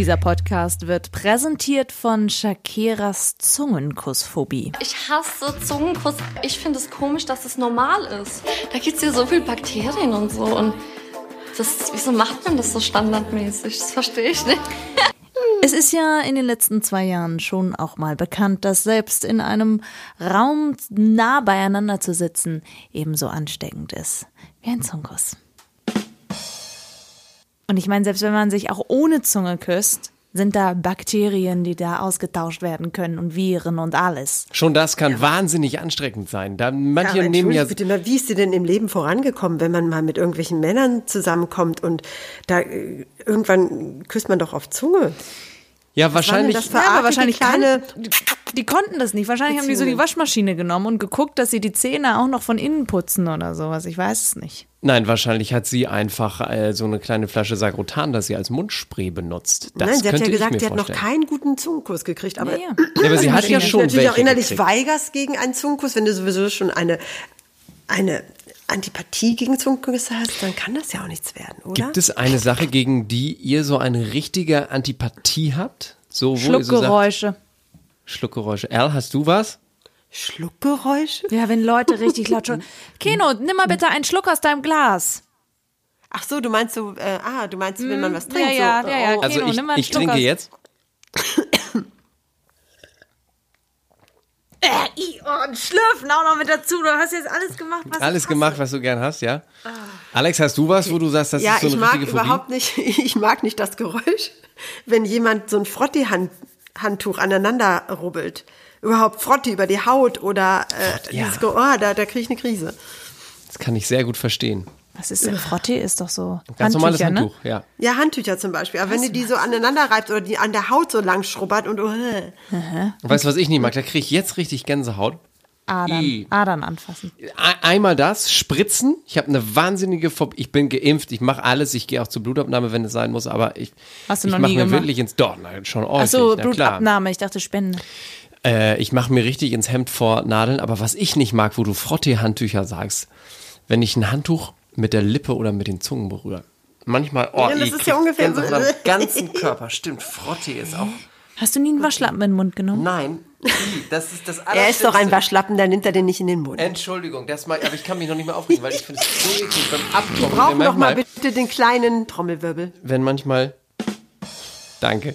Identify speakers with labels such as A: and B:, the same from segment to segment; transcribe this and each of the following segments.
A: Dieser Podcast wird präsentiert von Shakiras Zungenkussphobie.
B: Ich hasse Zungenkuss. Ich finde es komisch, dass es normal ist. Da gibt es ja so viele Bakterien und so. Und das, wieso macht man das so standardmäßig? Das verstehe ich nicht.
A: Es ist ja in den letzten zwei Jahren schon auch mal bekannt, dass selbst in einem Raum nah beieinander zu sitzen ebenso ansteckend ist wie ein Zungenkuss. Und ich meine, selbst wenn man sich auch ohne Zunge küsst, sind da Bakterien, die da ausgetauscht werden können und Viren und alles.
C: Schon das kann wahnsinnig anstrengend sein. Da manche
D: Ja,
C: nehmen ja
D: bitte mal, wie ist sie denn im Leben vorangekommen, wenn man mal mit irgendwelchen Männern zusammenkommt und da äh, irgendwann küsst man doch auf Zunge?
C: Ja wahrscheinlich
D: das
A: Ja, aber wahrscheinlich
D: kleine
A: kann, die, konnten das nicht. Wahrscheinlich haben die so die Waschmaschine genommen und geguckt, dass sie die Zähne auch noch von innen putzen oder sowas. Ich weiß es nicht.
C: Nein, wahrscheinlich hat sie einfach äh, so eine kleine Flasche Sagrotan, das sie als Mundspray benutzt. Das
D: Nein, sie hat ja gesagt, sie hat noch keinen guten Zungenkuss gekriegt. Aber,
A: Ja,
C: Ja, aber sie hat ja
D: wenn du
C: schon
D: natürlich auch innerlich
C: gekriegt.
D: weigerst gegen einen Zungenkuss, wenn du sowieso schon eine, eine Antipathie gegen Zungenküsse hast, dann kann das ja auch nichts werden, oder?
C: Gibt es eine Sache, gegen die ihr so eine richtige Antipathie habt? So, wo ihr so sagt,
A: Schluckgeräusche.
C: Schluckgeräusche. Al, hast du was?
D: Schluckgeräusche?
A: Ja, wenn Leute richtig laut schon. Keno, nimm mal bitte einen Schluck aus deinem Glas.
D: Ach so, du meinst so, äh, ah, du meinst, wenn man was trinkt.
A: ja,
D: so,
A: ja, ja,
D: oh.
C: Also
A: Keno,
C: ich,
A: nimm mal einen
C: ich
A: Schluck
C: trinke
A: aus-
C: jetzt.
A: Ein Schlürfen auch noch mit dazu. Du hast jetzt alles gemacht, was
C: Alles
A: ich
C: gemacht, was du gern hast, ja? Alex, hast du was, wo du sagst, das
D: Ja,
C: ist so
D: ich
C: eine
D: mag
C: richtige Phobie?
D: überhaupt nicht, ich mag nicht das Geräusch, wenn jemand so ein Frotti-Handtuch aneinander rubbelt. Überhaupt Frotti über die Haut oder äh,
C: ja.
D: dieses Ge- oh, da, da kriege ich eine Krise.
C: Das kann ich sehr gut verstehen.
A: Was ist denn Frottee? Ist doch so.
C: Ganz normales
A: Handtücher, ne?
C: Handtuch, ja.
D: Ja, Handtücher zum Beispiel. Aber wenn du die so aneinander reibst oder die an der Haut so lang schrubbert und äh,
C: Und weißt du, was ich nicht mag? Da kriege ich jetzt richtig Gänsehaut.
A: Adern,
C: I.
A: Adern anfassen.
C: Ein- Einmal das, spritzen. Ich habe eine wahnsinnige Phobie. Ich bin geimpft, ich mache alles. Ich gehe auch zur Blutabnahme, wenn es sein muss. Aber ich,
A: Hast du
C: ich
A: noch nie
C: mir
A: gemacht?
C: wirklich ins... Doch, nein, schon häufig,
A: Achso. Blutabnahme. Ich dachte Spende.
C: Äh, ich mache mir richtig ins Hemd vor Nadeln. Aber was ich nicht mag, wo du Frottee-Handtücher sagst, wenn ich ein Handtuch mit der Lippe oder mit den Zungen berühre. Manchmal, oh,
D: Ja, das
C: ich
D: ist ja ungefähr so-
C: am ganzen Körper. Stimmt, Frottee ist auch...
A: Hast du nie einen Waschlappen in den Mund genommen?
C: Nein, das ist das
D: er ist doch ein Waschlappen, dann nimmt er den nicht in den Mund.
C: Entschuldigung, das mal, aber ich kann mich noch nicht mehr aufregen, weil ich finde es so eklig beim Abtrocknen.
D: Brauchen doch mal bitte den kleinen Trommelwirbel.
C: wenn manchmal, danke,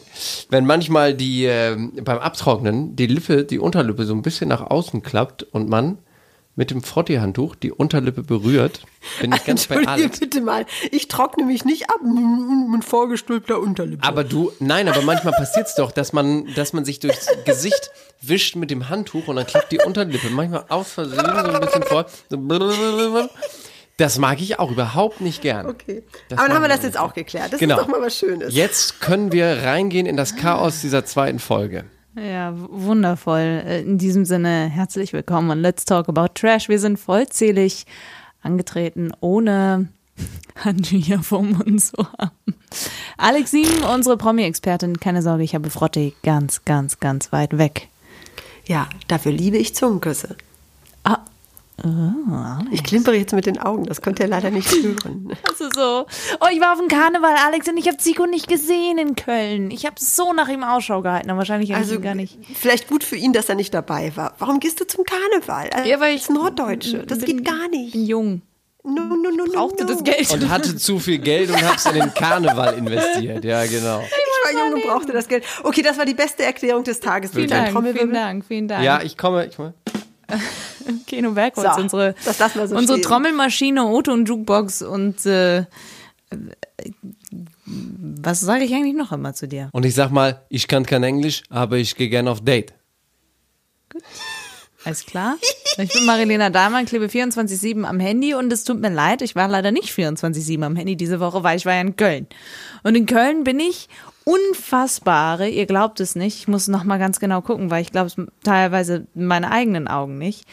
C: wenn manchmal die ähm, beim Abtrocknen die Lippe, die Unterlippe so ein bisschen nach außen klappt und man mit dem Frottee-Handtuch die Unterlippe berührt, bin ich ganz bei Alex.
D: bitte mal, ich trockne mich nicht ab mit vorgestülpter Unterlippe.
C: Aber du, nein, aber manchmal passiert's doch, dass man, dass man sich durchs Gesicht wischt mit dem Handtuch und dann klappt die Unterlippe manchmal aus Versehen so ein bisschen vor. So. Das mag ich auch überhaupt nicht gern.
D: okay.
C: Das
D: Aber dann haben wir das jetzt auch geklärt. Das
C: Genau.
D: ist doch mal was Schönes.
C: Jetzt können wir reingehen in das Chaos dieser zweiten Folge.
A: Ja, wundervoll. Äh, In diesem Sinne, herzlich willkommen und Let's Talk About Trash. Wir sind vollzählig angetreten, ohne Handtücher vom Mund zu haben. Alex Sieben, unsere Promi-Expertin, keine Sorge, ich habe Frotte ganz, ganz, ganz weit weg.
D: Ja, dafür liebe ich Zungenküsse.
A: Ah,
D: Ich klimpere jetzt mit den Augen, das könnt ihr leider nicht hören.
A: also so. Oh, ich war auf dem Karneval, Alex, und ich habe Zico nicht gesehen in Köln. Ich habe so nach ihm Ausschau gehalten, aber wahrscheinlich habe ich
D: Also
A: ihn gar nicht.
D: vielleicht gut für ihn, dass er nicht dabei war. Warum gehst du zum Karneval? Also,
A: Ja, weil
D: das ist Norddeutsche. Das
A: bin-
D: geht gar nicht.
A: bin jung.
D: No, no, no, no,
A: Brauchte
D: no.
A: das Geld.
C: Und hatte zu viel Geld und hab's in den Karneval investiert. Ja, genau.
D: Ich war jung und brauchte das Geld. Okay, das war die beste Erklärung des Tages.
A: Vielen Dank, vielen Dank, vielen Dank.
C: Ja, ich komme. Ich komme.
A: Keno Bergholz,
D: So,
A: unsere,
D: das lassen wir so
A: unsere. Trommelmaschine, Auto und Jukebox und äh, was sage ich eigentlich noch immer zu dir?
C: Und ich sag mal, ich kann kein Englisch, aber ich gehe gerne auf Date.
A: Alles klar? Ich bin Marilena Dahlmann, klebe 24-7 am Handy und es tut mir leid, ich war leider nicht 24-7 am Handy diese Woche, weil ich war ja in Köln. Und in Köln bin ich unfassbare, ihr glaubt es nicht, ich muss noch mal ganz genau gucken, weil ich glaube es teilweise meine eigenen Augen nicht,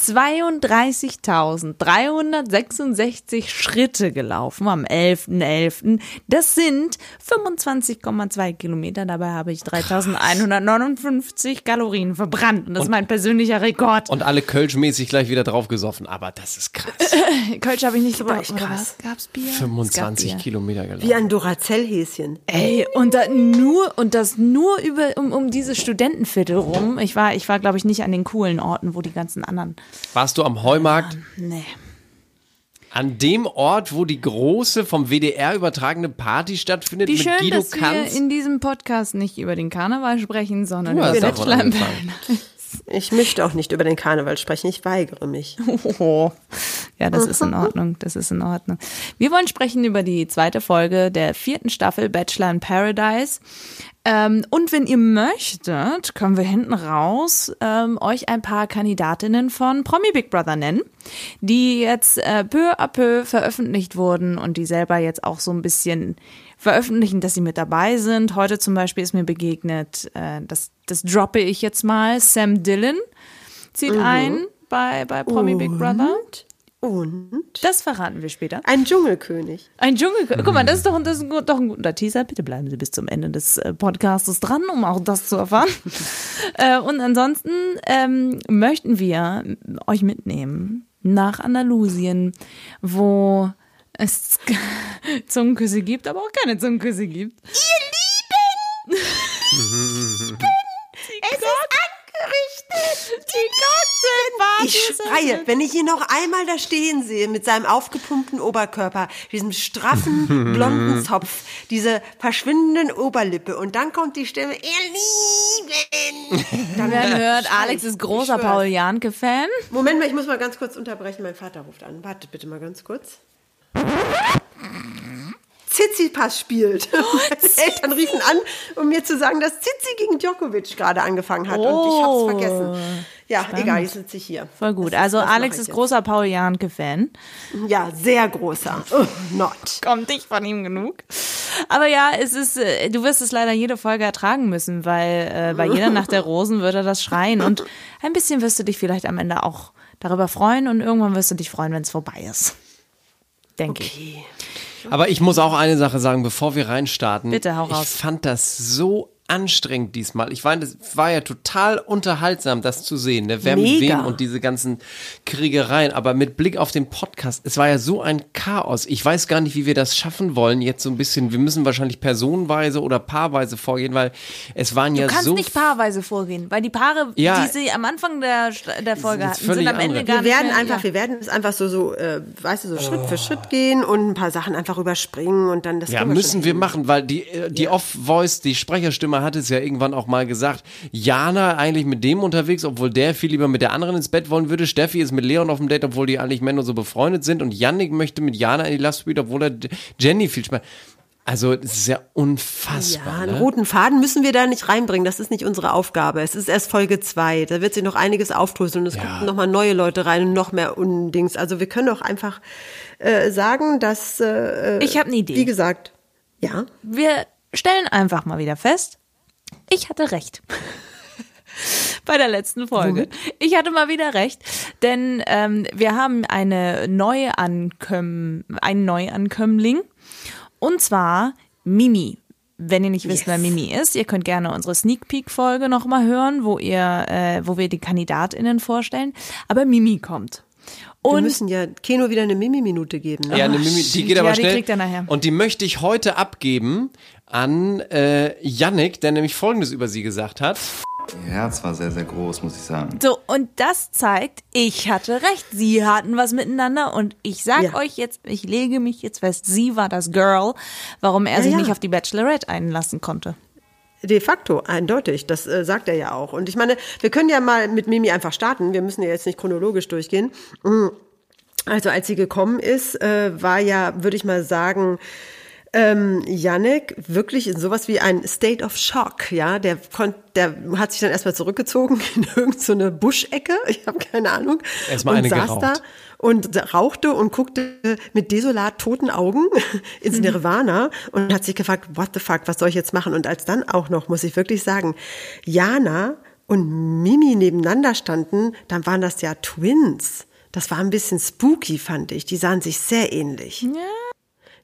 A: 32.366 Schritte gelaufen am 11.11. Das sind 25,2 Kilometer, dabei habe ich 3.159 Kalorien verbrannt und das ist mein persönlicher Rekord.
C: Und alle Kölsch-mäßig gleich wieder draufgesoffen. Aber das ist krass.
A: Kölsch habe ich nicht
D: aber
A: gebraucht.
D: krass.
A: Gab's Bier?
C: 25
A: Es gab Bier.
C: Kilometer gelaufen.
D: Wie ein Duracell-Häschen.
A: Ey, und da nur und das nur über um, um dieses Studentenviertel rum. Ich war, ich war, glaube ich, nicht an den coolen Orten, wo die ganzen anderen.
C: Warst du am Heumarkt?
A: Nee.
C: An dem Ort, wo die große vom WDR übertragene Party stattfindet
A: Wie
C: mit
A: schön,
C: Guido
A: dass wir
C: Kanz?
A: in diesem Podcast nicht über den Karneval sprechen, sondern über Bachelor im
C: angefangen.
D: Ich möchte auch nicht über den Karneval sprechen, ich weigere mich.
A: Oh. Ja, das ist in Ordnung. Das ist in Ordnung. Wir wollen sprechen über die zweite Folge der vierten Staffel Bachelor in Paradise. Ähm, und wenn ihr möchtet, können wir hinten raus ähm, euch ein paar Kandidatinnen von Promi Big Brother nennen, die jetzt äh, peu à peu veröffentlicht wurden und die selber jetzt auch so ein bisschen veröffentlichen, dass sie mit dabei sind. Heute zum Beispiel ist mir begegnet, äh, das, das droppe ich jetzt mal, Sam Dillon zieht ein bei, bei Promi Big Brother.
D: Und
A: Das verraten wir später.
D: ein Dschungelkönig.
A: Ein Dschungel. Guck mal, das ist doch, das ist doch ein guter Teaser. Bitte bleiben Sie bis zum Ende des äh, Podcastes dran, um auch das zu erfahren. äh, und ansonsten ähm, möchten wir euch mitnehmen nach Andalusien, wo es Zungenküsse gibt, aber auch keine Zungenküsse gibt. Ihr Lieben! es ist angerichtet! Die Cocktailparty
D: Ich
A: ist
D: schreie, wenn ich ihn noch einmal da stehen sehe mit seinem aufgepumpten Oberkörper, diesem straffen blonden Zopf, diese verschwindenden Oberlippe und dann kommt die Stimme, ihr Lieben. Dann
A: Man hört, Alex
D: ich.
A: ist
D: Ich
A: großer. Paul Janke-Fan.
D: Moment mal, ich muss mal ganz kurz unterbrechen. Mein Vater ruft an. Wartet bitte mal ganz kurz. Tsitsipas spielt. Meine Eltern riefen an, um mir zu sagen, dass Tsitsi gegen Djokovic gerade angefangen hat. Und ich hab's
A: Oh.
D: vergessen. Ja, egal, jetzt sitze ich hier.
A: Voll gut.
D: Das
A: Also
D: das
A: Alex ist
D: ich
A: großer Paul Janke-Fan.
D: jetzt. Ja, sehr großer. Oh, not.
A: Kommt nicht von ihm genug. Aber ja, es ist, äh, du wirst es leider jede Folge ertragen müssen, weil äh, bei jeder Nacht der Rosen wird er das schreien. Und ein bisschen wirst du dich vielleicht am Ende auch darüber freuen und irgendwann wirst du dich freuen, wenn es vorbei ist. Denke ich.
D: Okay.
C: Aber ich muss auch eine Sache sagen, bevor wir reinstarten.
A: Bitte, hau
C: Ich
A: raus.
C: fand das so anstrengend diesmal. Ich meine, es war ja total unterhaltsam, das zu sehen, ne? wer mit
D: Mega.
C: wem und diese ganzen Kriegereien. Aber mit Blick auf den Podcast, es war ja so ein Chaos. Ich weiß gar nicht, wie wir das schaffen wollen. Jetzt so ein bisschen, wir müssen wahrscheinlich personenweise oder paarweise vorgehen, weil es waren
A: Du
C: ja
A: kannst
C: so
A: nicht paarweise vorgehen, weil die Paare,
C: Ja.
A: die sie am Anfang der, der Folge
C: Sind
A: hatten, sind am Ende
C: andere.
A: gar
D: Wir
A: nicht
D: werden
A: mehr,
D: einfach,
A: ja.
D: wir werden es einfach so, so, äh, weißt du, so Schritt für Schritt gehen und ein paar Sachen einfach überspringen und dann das
C: Ja, müssen wir
D: hin.
C: machen, weil die, äh, die Off-Voice, die Sprecherstimme hat es ja irgendwann auch mal gesagt. Jana eigentlich mit dem unterwegs, obwohl der viel lieber mit der anderen ins Bett wollen würde. Steffi ist mit Leon auf dem Date, obwohl die eigentlich Männer so befreundet sind. Und Yannick möchte mit Jana in die Last Suite, obwohl er Jenny viel Spaß. Also, es ist ja
D: Ja,
C: unfassbar.
D: einen
C: ne?
D: roten Faden müssen wir da nicht reinbringen. Das ist nicht unsere Aufgabe. Es ist erst Folge zwei. Da wird sich noch einiges aufdröseln. Es
C: Ja.
D: kommen noch mal neue Leute rein und noch mehr Undings. Also wir können auch einfach äh, sagen, dass äh,
A: Ich habe eine Idee.
D: wie gesagt, ja.
A: wir stellen einfach mal wieder fest, ich hatte recht. Bei der letzten Folge. Ich hatte mal wieder recht, denn ähm, wir haben eine Neuankömm einen Neuankömmling und zwar Mimi. Wenn ihr nicht wisst, wer Mimi ist, ihr könnt gerne unsere Sneak Peek Folge noch mal hören, wo ihr, äh, wo wir die Kandidatinnen vorstellen. Aber Mimi kommt.
D: Wir
A: Und
D: müssen ja Keno wieder eine Mimi-Minute geben. Ne?
C: Ja, eine Mimi, die geht aber
A: Ja, die
C: schnell.
A: kriegt er nachher.
C: Und die möchte ich heute abgeben an äh, Yannick, der nämlich Folgendes über sie gesagt hat.
E: Ihr Herz war sehr, sehr groß, muss ich sagen.
A: So, und das zeigt, ich hatte recht. Sie hatten was miteinander und ich sag
D: Ja.
A: euch jetzt, ich lege mich jetzt fest, sie war das Girl, warum er
D: Ja,
A: sich
D: ja.
A: nicht auf die Bachelorette einlassen konnte.
D: De facto, eindeutig. Das äh, sagt er ja auch. Und ich meine, wir können ja mal mit Mimi einfach starten. Wir müssen ja jetzt nicht chronologisch durchgehen. Mm. Also als sie gekommen ist, äh, war ja, würde ich mal sagen, ähm, Yannick wirklich in sowas wie ein State of Shock, ja, der konnt, der hat sich dann erstmal zurückgezogen in irgendeine so eine Buschecke, ich habe keine Ahnung,
C: Erstmal
D: und
C: eine
D: saß
C: geraucht.
D: da und rauchte und guckte mit desolat toten Augen ins Nirvana und hat sich gefragt, what the fuck, was soll ich jetzt machen? Und als dann auch noch, muss ich wirklich sagen, Jana und Mimi nebeneinander standen, dann waren das ja Twins. Das war ein bisschen spooky, fand ich. Die sahen sich sehr ähnlich. Ja.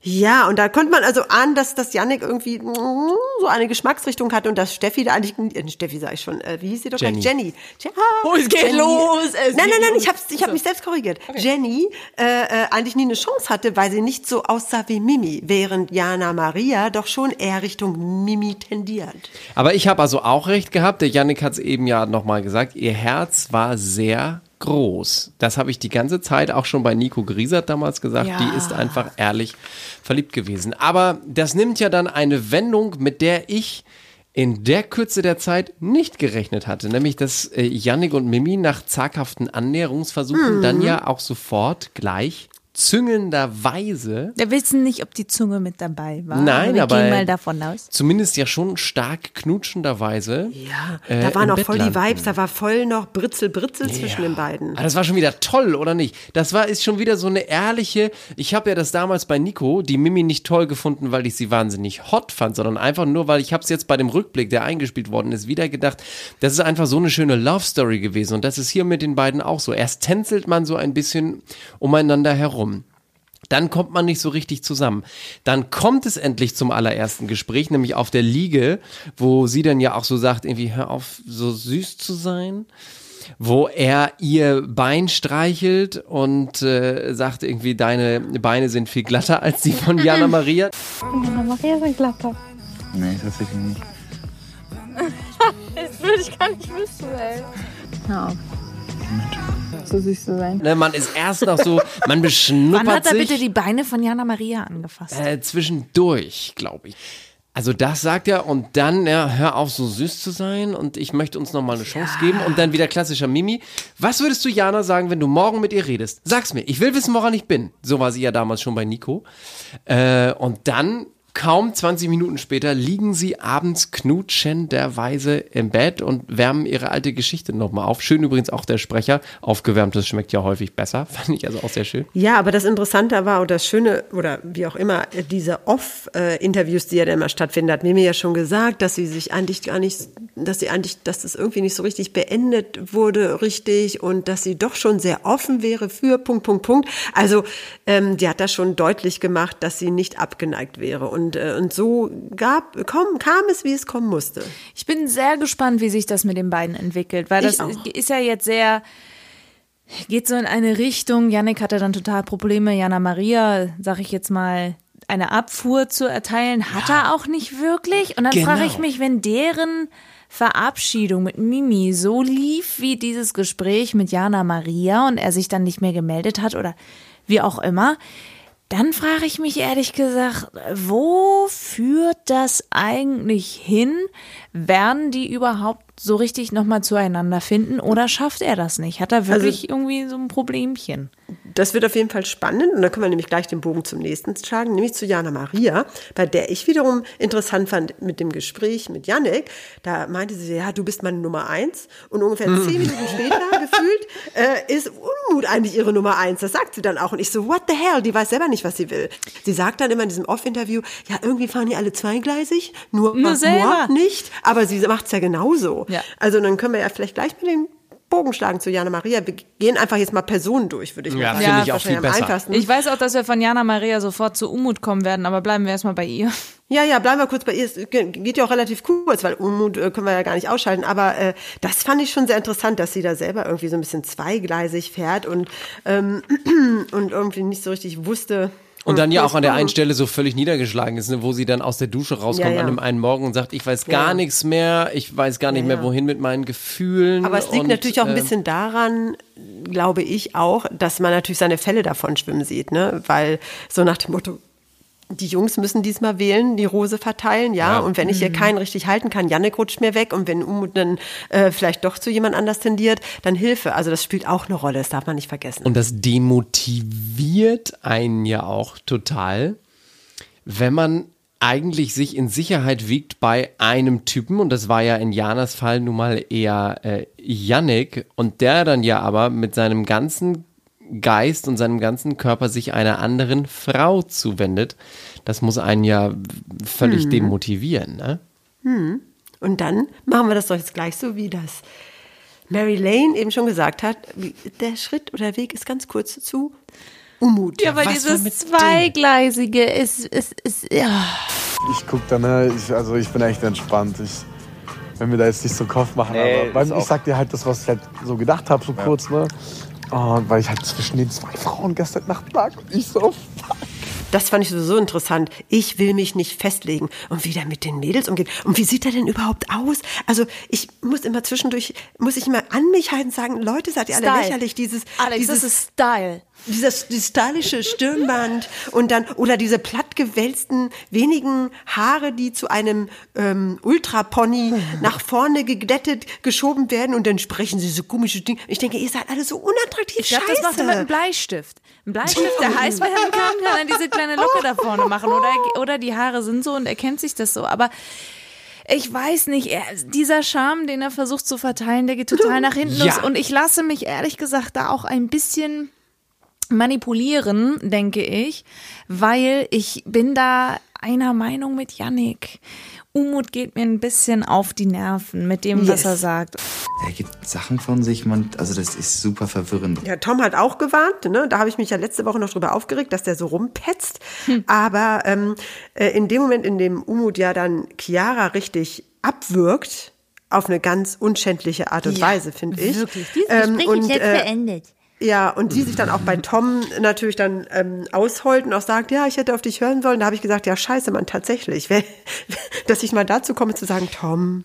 D: Ja, und da konnte man also ahnen, dass das Yannick irgendwie mm, so eine Geschmacksrichtung hatte und dass Steffi da eigentlich, äh, Steffi sag ich schon, äh, wie hieß sie doch
C: Jenny.
D: gleich? Jenny. Je
A: Oh, es geht
D: Jenny.
A: los, es
D: nein, nein, nein, ich hab's, ich hab mich selbst korrigiert. Jenny äh, äh, eigentlich nie eine Chance hatte, weil sie nicht so aussah wie Mimi, während Jana Maria doch schon eher Richtung Mimi tendiert.
C: Aber ich habe also auch recht gehabt. Der Yannick hat es eben ja nochmal gesagt. Ihr Herz war sehr groß. Das habe ich die ganze Zeit auch schon bei Nico Griesert damals gesagt.
A: Ja.
C: Die ist einfach ehrlich verliebt gewesen. Aber das nimmt ja dann eine Wendung, mit der ich in der Kürze der Zeit nicht gerechnet hatte. Nämlich, dass äh, Yannick und Mimi nach zaghaften Annäherungsversuchen dann ja auch sofort gleich züngelnderweise
A: Wir wissen nicht, ob die Zunge mit dabei war.
C: Nein,
A: wir
C: aber-
A: gehen mal davon aus.
C: zumindest ja schon stark knutschenderweise.
D: Ja,
C: äh,
D: da waren auch
C: Bett
D: voll die
C: landen.
D: Vibes, da war voll noch Britzel, Britzel zwischen den beiden.
C: Ah, das war schon wieder toll, oder nicht? Das war ist schon wieder so eine ehrliche. Ich habe ja das damals bei Nico, die Mimi nicht toll gefunden, weil ich sie wahnsinnig hot fand, sondern einfach nur, weil ich habe es jetzt bei dem Rückblick, der eingespielt worden ist, wieder gedacht, das ist einfach so eine schöne Love Story gewesen und das ist hier mit den beiden auch so. Erst tänzelt man so ein bisschen umeinander herum. Dann kommt man nicht so richtig zusammen. Dann kommt es endlich zum allerersten Gespräch, nämlich auf der Liege, wo sie dann ja auch so sagt, irgendwie hör auf, so süß zu sein. Wo er ihr Bein streichelt und äh, sagt irgendwie, deine Beine sind viel glatter als die von Jana Maria.
F: Maria sind glatter.
E: Nee, tatsächlich nicht.
F: Das würde ich gar nicht wissen, ey.
A: Ja.
F: So süß zu sein.
C: Ne, man ist erst noch so, man
A: Wann
C: beschnuppert
A: hat er
C: sich.
A: bitte die Beine von Jana Maria angefasst?
C: Äh, zwischendurch, glaube ich. Also das sagt er und dann, ja, hör auf so süß zu sein und ich möchte uns nochmal eine Chance geben und dann wieder klassischer Mimi. Was würdest du Jana sagen, wenn du morgen mit ihr redest? Sag's mir, ich will wissen, woran ich bin. So war sie ja damals schon bei Nico. Äh, und dann, kaum 20 Minuten später, liegen sie abends knutschenderweise im Bett und wärmen ihre alte Geschichte nochmal auf. Schön übrigens auch der Sprecher. Aufgewärmtes schmeckt ja häufig besser. Fand ich also auch sehr schön.
D: Ja, aber das Interessante war und das Schöne oder wie auch immer, äh, diese Off-Interviews, die ja dann immer stattfinden, hat Mimi ja schon gesagt, dass sie sich eigentlich gar nicht, dass sie eigentlich, dass das irgendwie nicht so richtig beendet wurde, richtig und dass sie doch schon sehr offen wäre für Punkt, Punkt, Punkt. Also ähm, die hat das schon deutlich gemacht, dass sie nicht abgeneigt wäre und, äh, und so gab, komm, kam es, wie es kommen musste.
A: Ich bin sehr gespannt, wie sich das mit den beiden entwickelt, weil das ist ja jetzt sehr, geht so in eine Richtung. Yannick hatte dann total Probleme, Jana Maria, sag ich jetzt mal, eine Abfuhr zu erteilen, hat er auch nicht wirklich. Und dann
C: Genau.
A: frage ich mich, wenn deren Verabschiedung mit Mimi so lief wie dieses Gespräch mit Jana Maria und er sich dann nicht mehr gemeldet hat oder wie auch immer, dann frage ich mich ehrlich gesagt, wo führt das eigentlich hin? Werden die überhaupt so richtig nochmal zueinander finden oder schafft er das nicht? Hat er wirklich irgendwie so ein Problemchen?
D: Das wird auf jeden Fall spannend und dann können wir nämlich gleich den Bogen zum nächsten schlagen, nämlich zu Jana Maria, bei der ich wiederum interessant fand mit dem Gespräch mit Yannick. Da meinte sie, ja, du bist meine Nummer eins und ungefähr zehn Minuten später gefühlt äh, ist Unmut eigentlich ihre Nummer eins. Das sagt sie dann auch und ich so, what the hell? Die weiß selber nicht, was sie will. Sie sagt dann immer in diesem Off-Interview, ja, irgendwie fahren die alle zweigleisig, nur,
A: Nur
D: moi nicht, aber sie macht's ja genauso.
A: Ja.
D: Also dann können wir ja vielleicht gleich mit dem Bogen schlagen zu Jana Maria. Wir gehen einfach jetzt mal Personen durch, würde ich mal
C: Ja,
D: sagen.
C: finde
A: ich
C: auch viel
D: am
C: besser.
D: einfachsten.
A: Ich weiß auch, dass wir von Jana Maria sofort zu Umut kommen werden, aber bleiben wir erstmal bei ihr.
D: Ja, ja, bleiben wir kurz bei ihr. Es ge- geht ja auch relativ kurz, weil Unmut äh, können wir ja gar nicht ausschalten. Aber äh, das fand ich schon sehr interessant, dass sie da selber irgendwie so ein bisschen zweigleisig fährt und, ähm, und irgendwie nicht so richtig wusste.
C: Und dann ja auch an der einen Stelle so völlig niedergeschlagen ist, ne, wo sie dann aus der Dusche rauskommt
D: Ja, ja.
C: an dem einen Morgen und sagt, ich weiß gar
D: Ja.
C: nichts mehr, ich weiß gar nicht mehr, wohin mit meinen Gefühlen.
D: Aber es liegt
C: und,
D: natürlich auch ein
C: äh,
D: bisschen daran, glaube ich auch, dass man natürlich seine Fälle davon schwimmen sieht, ne? Weil so nach dem Motto, die Jungs müssen diesmal wählen, die Rose verteilen, ja.
C: Ja.
D: Und wenn ich hier keinen richtig halten kann, Jannik rutscht mir weg. Und wenn Umut dann äh, vielleicht doch zu jemand anders tendiert, dann Hilfe. Also das spielt auch eine Rolle, das darf man nicht vergessen.
C: Und das demotiviert einen ja auch total, wenn man eigentlich sich in Sicherheit wiegt bei einem Typen, und das war ja in Janas Fall nun mal eher äh, Yannick, und der dann ja aber mit seinem ganzen Geist und seinem ganzen Körper sich einer anderen Frau zuwendet. Das muss einen ja völlig demotivieren, ne?
D: Und dann machen wir das doch jetzt gleich so, wie das Mary Lane eben schon gesagt hat. Der Schritt oder Weg ist ganz kurz zu Umut.
A: Ja, aber
C: war
A: dieses
C: dem?
A: Zweigleisige ist, ist, ist, ja.
G: Ich guck da, ne, ich, also ich bin echt entspannt. Ich will mir da jetzt nicht so Kopf machen,
H: Nee,
G: aber weil,
H: ist
G: ich sag dir halt das, was ich halt so gedacht habe, so kurz, ne? Und weil ich halt zwischen den zwei Frauen gestern Nacht lag und ich so,
D: Das fand ich sowieso interessant. Ich will mich nicht festlegen. Und wie der mit den Mädels umgeht. Und wie sieht er denn überhaupt aus? Also ich muss immer zwischendurch, muss ich immer an mich halten und sagen, Leute, seid ihr alle
A: Style.
D: lächerlich, dieses,
A: Alex,
D: dieses
A: das ist Style.
D: Dieses, dieses stylische Stirnband und dann oder diese platt gewälzten wenigen Haare, die zu einem ähm, Ultrapony nach vorne geglättet geschoben werden und dann sprechen sie so komische Dinge. Ich denke, ihr seid alle so unattraktiv.
A: Ich glaube, das macht er mit einem Bleistift. Ein Bleistift, der heiß werden kann, kann er diese kleine Locke da vorne machen. Oder, oder die Haare sind so und er kennt sich das so. Aber ich weiß nicht, er, dieser Charme, den er versucht zu verteilen, der geht total nach hinten
C: Ja.
A: los. Und ich lasse mich ehrlich gesagt da auch ein bisschen manipulieren, denke ich, weil ich bin da einer Meinung mit Yannick. Umut geht mir ein bisschen auf die Nerven mit dem, was
D: Yes.
A: er sagt.
E: Er gibt Sachen von sich, man, also das ist super verwirrend.
D: Ja, Tom hat auch gewarnt, ne? da habe ich mich ja letzte Woche noch drüber aufgeregt, dass der so rumpetzt.
A: Hm.
D: Aber ähm, äh, in dem Moment, in dem Umut ja dann Chiara richtig abwirkt, auf eine ganz unschändliche Art und Weise, finde ich.
A: wirklich. Dieses
D: Ähm, und, äh,
A: beendet.
D: Ja, und die sich dann auch bei Tom natürlich dann ähm, ausheult und auch sagt, ja, ich hätte auf dich hören sollen. Da habe ich gesagt, ja, scheiße, Mann, tatsächlich. Dass ich mal dazu komme zu sagen, Tom,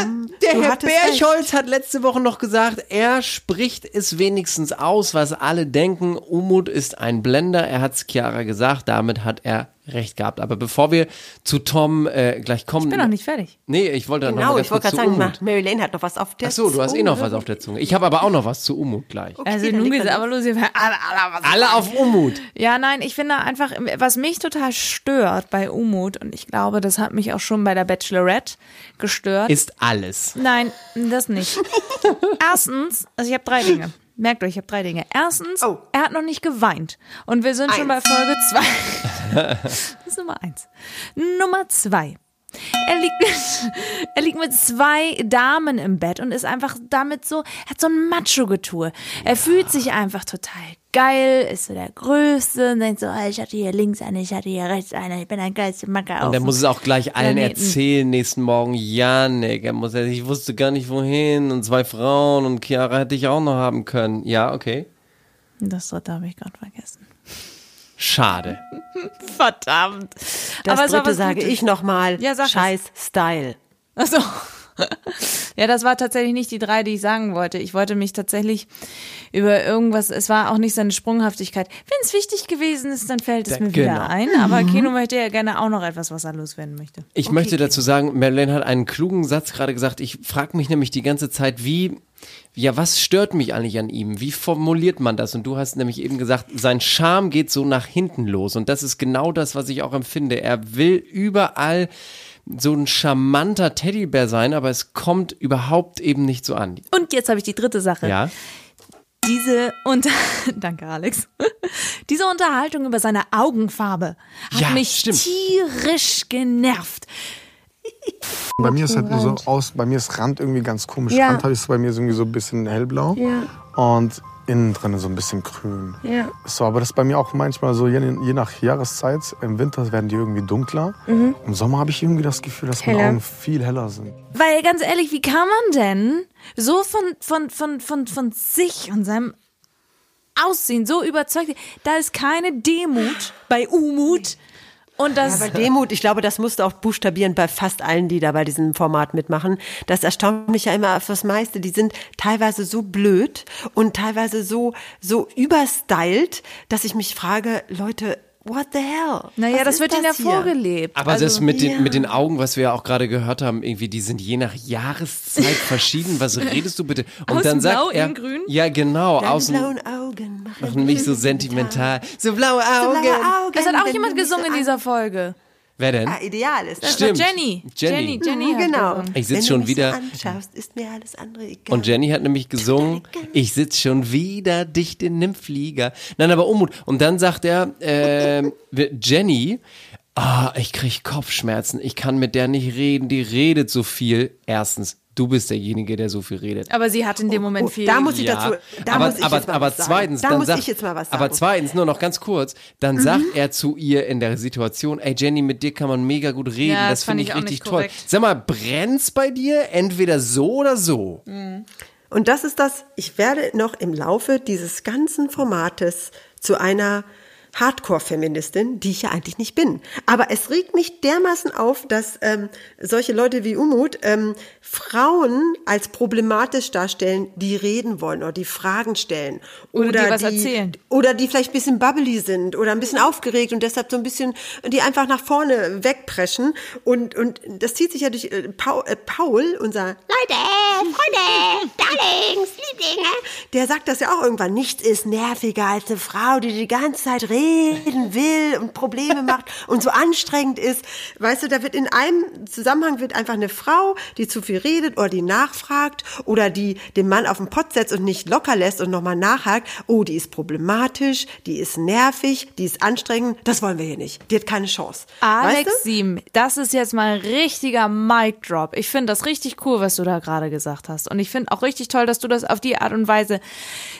D: Tom
C: Der Herr. Bercholz hat letzte Woche noch gesagt, er spricht es wenigstens aus, was alle denken. Umut ist ein Blender. Er hat es Chiara gesagt. Damit hat er recht gehabt. Aber bevor wir zu Tom äh, gleich kommen.
A: Ich bin noch nicht fertig.
C: Nee, ich wollte noch
D: Genau,
C: mal
D: ich
C: ganz
D: wollte gerade
C: zu
D: sagen,
C: Umut.
D: Mary Lane hat noch was auf der
C: Ach so, du hast eh noch was auf der Zunge. Ich habe aber auch noch was zu Umut gleich.
A: Also
D: dann
A: nun geht's aber los. Alle, alle,
C: Alle auf Umut.
A: Ja, nein, ich finde einfach, was mich total stört bei Umut, und ich glaube, das hat mich auch schon bei der Bachelorette gestört.
C: Ist alles.
A: nein, das nicht. Erstens, also ich habe drei Dinge. Merkt euch, ich habe drei Dinge. Erstens,
D: Oh.
A: er hat noch nicht geweint. Und wir sind schon bei
D: Eins.
A: Folge zwei. das ist Nummer eins. Nummer zwei. Er liegt, mit, er liegt mit zwei Damen im Bett und ist einfach damit so, er hat so ein Macho-Getue. Er fühlt sich einfach total geil, ist so der Größte und denkt so, oh, ich hatte hier links eine, ich hatte hier rechts eine, ich bin ein geilster Macker auf
C: Und er
A: dem
C: muss es auch gleich allen
A: Planeten.
C: erzählen nächsten Morgen. Janik, er muss, ich wusste gar nicht wohin und zwei Frauen und Chiara hätte ich auch noch haben können. Ja, okay.
A: Das dritte habe ich gerade vergessen.
C: Schade.
A: Verdammt.
D: Das
A: Aber
D: dritte sage
A: Gutes.
D: ich nochmal,
A: Ja, sag es.
D: scheiß Style.
A: Achso. Ja, das war tatsächlich nicht die drei, die ich sagen wollte. Ich wollte mich tatsächlich über irgendwas, es war auch nicht seine Sprunghaftigkeit. Wenn es wichtig gewesen ist, dann fällt es mir wieder
C: genau.
A: ein. Aber Keno möchte ja gerne auch noch etwas, was er loswerden möchte.
C: Ich möchte dazu sagen, Madeleine hat einen klugen Satz gerade gesagt. Ich frage mich nämlich die ganze Zeit, wie, ja, was stört mich eigentlich an ihm? Wie formuliert man das? Und du hast nämlich eben gesagt, sein Charme geht so nach hinten los. Und das ist genau das, was ich auch empfinde. Er will überall so ein charmanter Teddybär sein, aber es kommt überhaupt eben nicht so an.
A: Und jetzt habe ich die dritte Sache.
C: Ja?
A: Diese Unter Danke, Alex. Diese Unterhaltung über seine Augenfarbe hat
C: Ja,
A: mich
C: stimmt.
A: tierisch genervt.
G: bei mir ist halt nur so aus, bei mir ist Rand irgendwie ganz komisch.
F: Ja.
G: Rand ist bei mir so irgendwie so ein bisschen hellblau
F: Ja,
G: und innen drin so ein bisschen grün.
F: ja.
G: So, aber das ist bei mir auch manchmal so, je, je nach Jahreszeit. Im Winter werden die irgendwie dunkler. Im Sommer habe ich irgendwie das Gefühl, dass meine
F: Heller.
G: Augen viel heller sind.
A: Weil ganz ehrlich, wie kann man denn so von, von, von, von, von sich und seinem Aussehen so überzeugt? Da ist keine Demut bei Umut. Und das,
D: Aber Demut, ich glaube, das musst du auch buchstabieren bei fast allen, die da bei diesem Format mitmachen. Das erstaunt mich ja immer auf das meiste. Die sind teilweise so blöd und teilweise so, so überstylt, dass ich mich frage, Leute, what the hell?
A: naja,
D: Was
A: das wird ihnen ja vorgelebt.
C: Aber
A: also,
C: das mit den,
D: ja.
C: mit den Augen, was wir ja auch gerade gehört haben, irgendwie, die sind je nach Jahreszeit verschieden. Was redest du bitte? Und
A: Außen
C: dann sagt
A: blau,
C: er,
A: innen grün?
C: Ja, genau,
D: Deine
C: außen
D: blauen Augen machen
C: machen mich so sentimental. So blaue Augen.
D: blaue Augen.
A: es hat auch jemand gesungen
D: so
A: in dieser Folge.
C: Wer denn?
D: Ah, ideal ist.
A: Das
C: Stimmt.
A: Jenny.
C: Jenny.
A: Jenny, Jenny
D: Mhm, genau.
C: Ich sitz
D: Wenn
C: schon wieder-
D: So anschaust, ist mir alles andere egal.
C: Und Jenny hat nämlich gesungen, ich sitz schon wieder dicht in dem Flieger. Nein, aber Unmut. Und dann sagt er, äh, Jenny, ah, ich krieg Kopfschmerzen, ich kann mit der nicht reden, die redet so viel. Erstens, du bist derjenige, der so viel redet.
A: Aber sie hat in dem Moment
D: oh,
A: viel.
D: da muss ich dazu. Da
C: aber,
D: muss ich
C: aber,
D: jetzt mal
C: aber
D: was sagen.
C: zweitens,
D: da
C: dann
D: muss
C: sagt,
D: ich jetzt mal was sagen.
C: aber zweitens, nur noch ganz kurz, dann sagt er zu ihr in der Situation, ey Jenny, mit dir kann man mega gut reden,
A: Ja,
C: das,
A: das
C: finde
A: ich
C: richtig toll. Sag mal, brennt's bei dir entweder so oder so?
D: Und das ist das, ich werde noch im Laufe dieses ganzen Formates zu einer Hardcore-Feministin, die ich ja eigentlich nicht bin. Aber es regt mich dermaßen auf, dass ähm, solche Leute wie Umut ähm, Frauen als problematisch darstellen, die reden wollen oder die Fragen stellen.
A: Oder
D: Oder,
A: die was
D: die,
A: erzählen.
D: Oder die vielleicht ein bisschen bubbly sind oder ein bisschen aufgeregt und deshalb so ein bisschen, die einfach nach vorne wegpreschen. Und, und das zieht sich ja durch äh, Paul, äh, Paul, unser Leute, Freunde, Darlings, Lieblinge, der sagt das ja auch irgendwann. Nichts ist nerviger als eine Frau, die die ganze Zeit reden will und Probleme macht und so anstrengend ist. Weißt du, da wird in einem Zusammenhang wird einfach eine Frau, die zu viel redet oder die nachfragt oder die den Mann auf den Pott setzt und nicht locker lässt und nochmal nachhakt. Oh, die ist problematisch, die ist nervig, die ist anstrengend. Das wollen wir hier nicht. Die hat keine Chance.
A: Alex
D: weißt du?
A: Siem, das ist jetzt mal ein richtiger Mic Drop. Ich finde das richtig cool, was du da gerade gesagt hast. Und ich finde auch richtig toll, dass du das auf die Art und Weise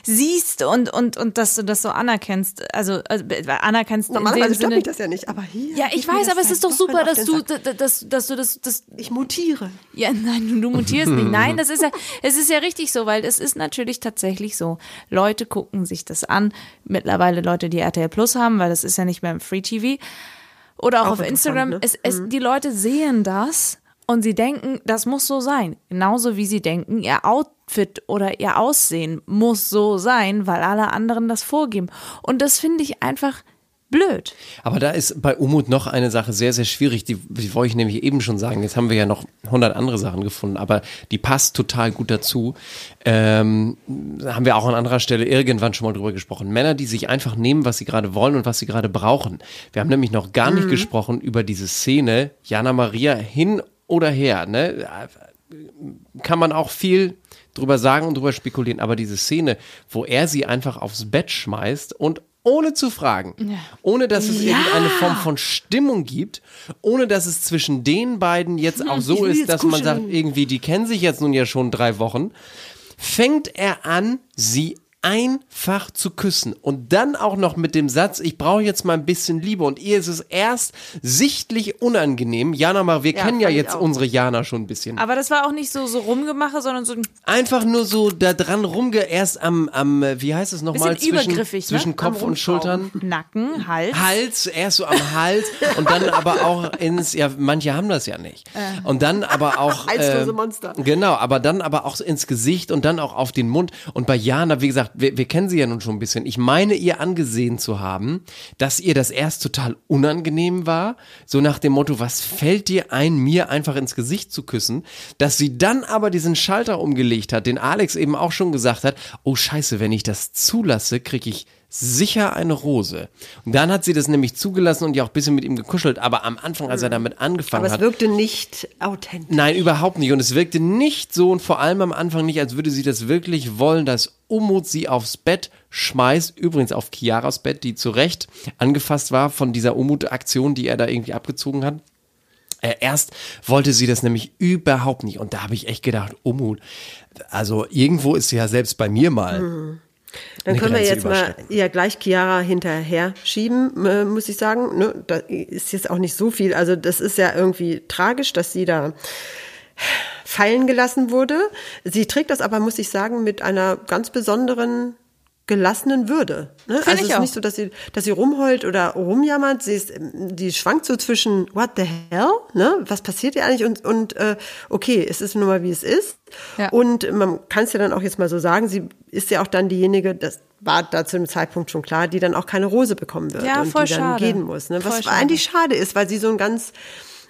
A: siehst und, und, und dass du das so anerkennst. Also, also anerkennst in
D: Normalerweise
A: dem
D: stört
A: Sinne.
D: mich das ja nicht, aber hier.
A: Ja, ich weiß, aber es ist doch super,
D: auf
A: dass du, dass, dass du das, das
D: Ich mutiere.
A: Ja, nein, du mutierst nicht. Nein, das ist ja, es ist ja richtig so, weil es ist natürlich tatsächlich so. Leute gucken sich das an. Mittlerweile Leute, die RTL Plus haben, weil das ist ja nicht mehr im Free TV. Oder auch,
D: Auch
A: auf Instagram.
D: ne?
A: Es, es, Die Leute sehen das und sie denken, das muss so sein. Genauso wie sie denken, ihr Outfit oder ihr Aussehen muss so sein, weil alle anderen das vorgeben. Und das finde ich einfach blöd.
C: Aber da ist bei Umut noch eine Sache sehr, sehr schwierig, die, die wollte ich nämlich eben schon sagen. Jetzt haben wir ja noch 100 andere Sachen gefunden, aber die passt total gut dazu. Ähm, da haben wir auch an anderer Stelle irgendwann schon mal drüber gesprochen. Männer, die sich einfach nehmen, was sie gerade wollen und was sie gerade brauchen. Wir haben nämlich noch gar nicht gesprochen über diese Szene, Jana Maria hin oder her. Ne? Kann man auch viel drüber sagen und drüber spekulieren, aber diese Szene, wo er sie einfach aufs Bett schmeißt und ohne zu fragen, ohne dass es irgendeine Form von Stimmung gibt, ohne dass es zwischen den beiden jetzt auch so ist, dass man
D: kuscheln.
C: sagt, irgendwie, die kennen sich jetzt nun ja schon drei Wochen, fängt er an, sie einfach zu küssen und dann auch noch mit dem Satz, ich brauche jetzt mal ein bisschen Liebe und ihr ist es erst sichtlich unangenehm. Jana, mal, wir
D: Ja,
C: kennen ja jetzt unsere Jana schon ein bisschen.
A: Aber das war auch nicht so, so rumgemache, sondern so ein
C: Einfach nur so da dran rumge, erst am, am, äh, wie heißt es nochmal, zwischen,
A: ne?
C: zwischen Kopf
A: Am
C: und Schultern.
A: Nacken, Hals.
C: Hals, erst so am Hals und dann aber auch ins, ja, manche haben das ja nicht. Und dann aber auch.
D: Halslose
C: äh,
D: Monster.
C: Genau, aber dann aber auch ins Gesicht und dann auch auf den Mund. Und bei Jana, wie gesagt, wir, wir kennen sie ja nun schon ein bisschen. Ich meine, ihr angesehen zu haben, dass ihr das erst total unangenehm war. So nach dem Motto, was fällt dir ein, mir einfach ins Gesicht zu küssen? Dass sie dann aber diesen Schalter umgelegt hat, den Alex eben auch schon gesagt hat, oh scheiße, wenn ich das zulasse, kriege ich sicher eine Rose. Und dann hat sie das nämlich zugelassen und ja auch ein bisschen mit ihm gekuschelt. Aber am Anfang, als er damit angefangen
D: Aber es
C: hat,
D: wirkte nicht authentisch.
C: Nein, überhaupt nicht. Und es wirkte nicht so und vor allem am Anfang nicht, als würde sie das wirklich wollen, dass Umut sie aufs Bett schmeißt. Übrigens auf Chiaras Bett, die zu Recht angefasst war von dieser Umut-Aktion, die er da irgendwie abgezogen hat. Äh, erst wollte sie das nämlich überhaupt nicht. Und da habe ich echt gedacht, Umut, also irgendwo ist sie ja selbst bei mir mal.
D: Dann können wir
C: Grenze
D: jetzt mal ja gleich Chiara hinterher schieben, äh, muss ich sagen. Ne? Da ist jetzt auch nicht so viel. Also das ist ja irgendwie tragisch, dass sie da fallen gelassen wurde. Sie trägt das aber, muss ich sagen, mit einer ganz besonderen gelassenen Würde. Ne? Also
A: ich
D: es ist
A: auch.
D: nicht so, dass sie, dass sie rumheult oder rumjammert. Sie ist, die schwankt so zwischen What the hell? Ne? Was passiert hier eigentlich? Und, und äh, okay, es ist nun mal wie es ist.
A: Ja.
D: Und man kann es ja dann auch jetzt mal so sagen, sie ist ja auch dann diejenige, das war da zu dem Zeitpunkt schon klar, die dann auch keine Rose bekommen wird
A: Ja,
D: und
A: voll
D: die dann
A: schade.
D: gehen muss. Ne? Was
A: schade.
D: eigentlich schade ist, weil sie so ein ganz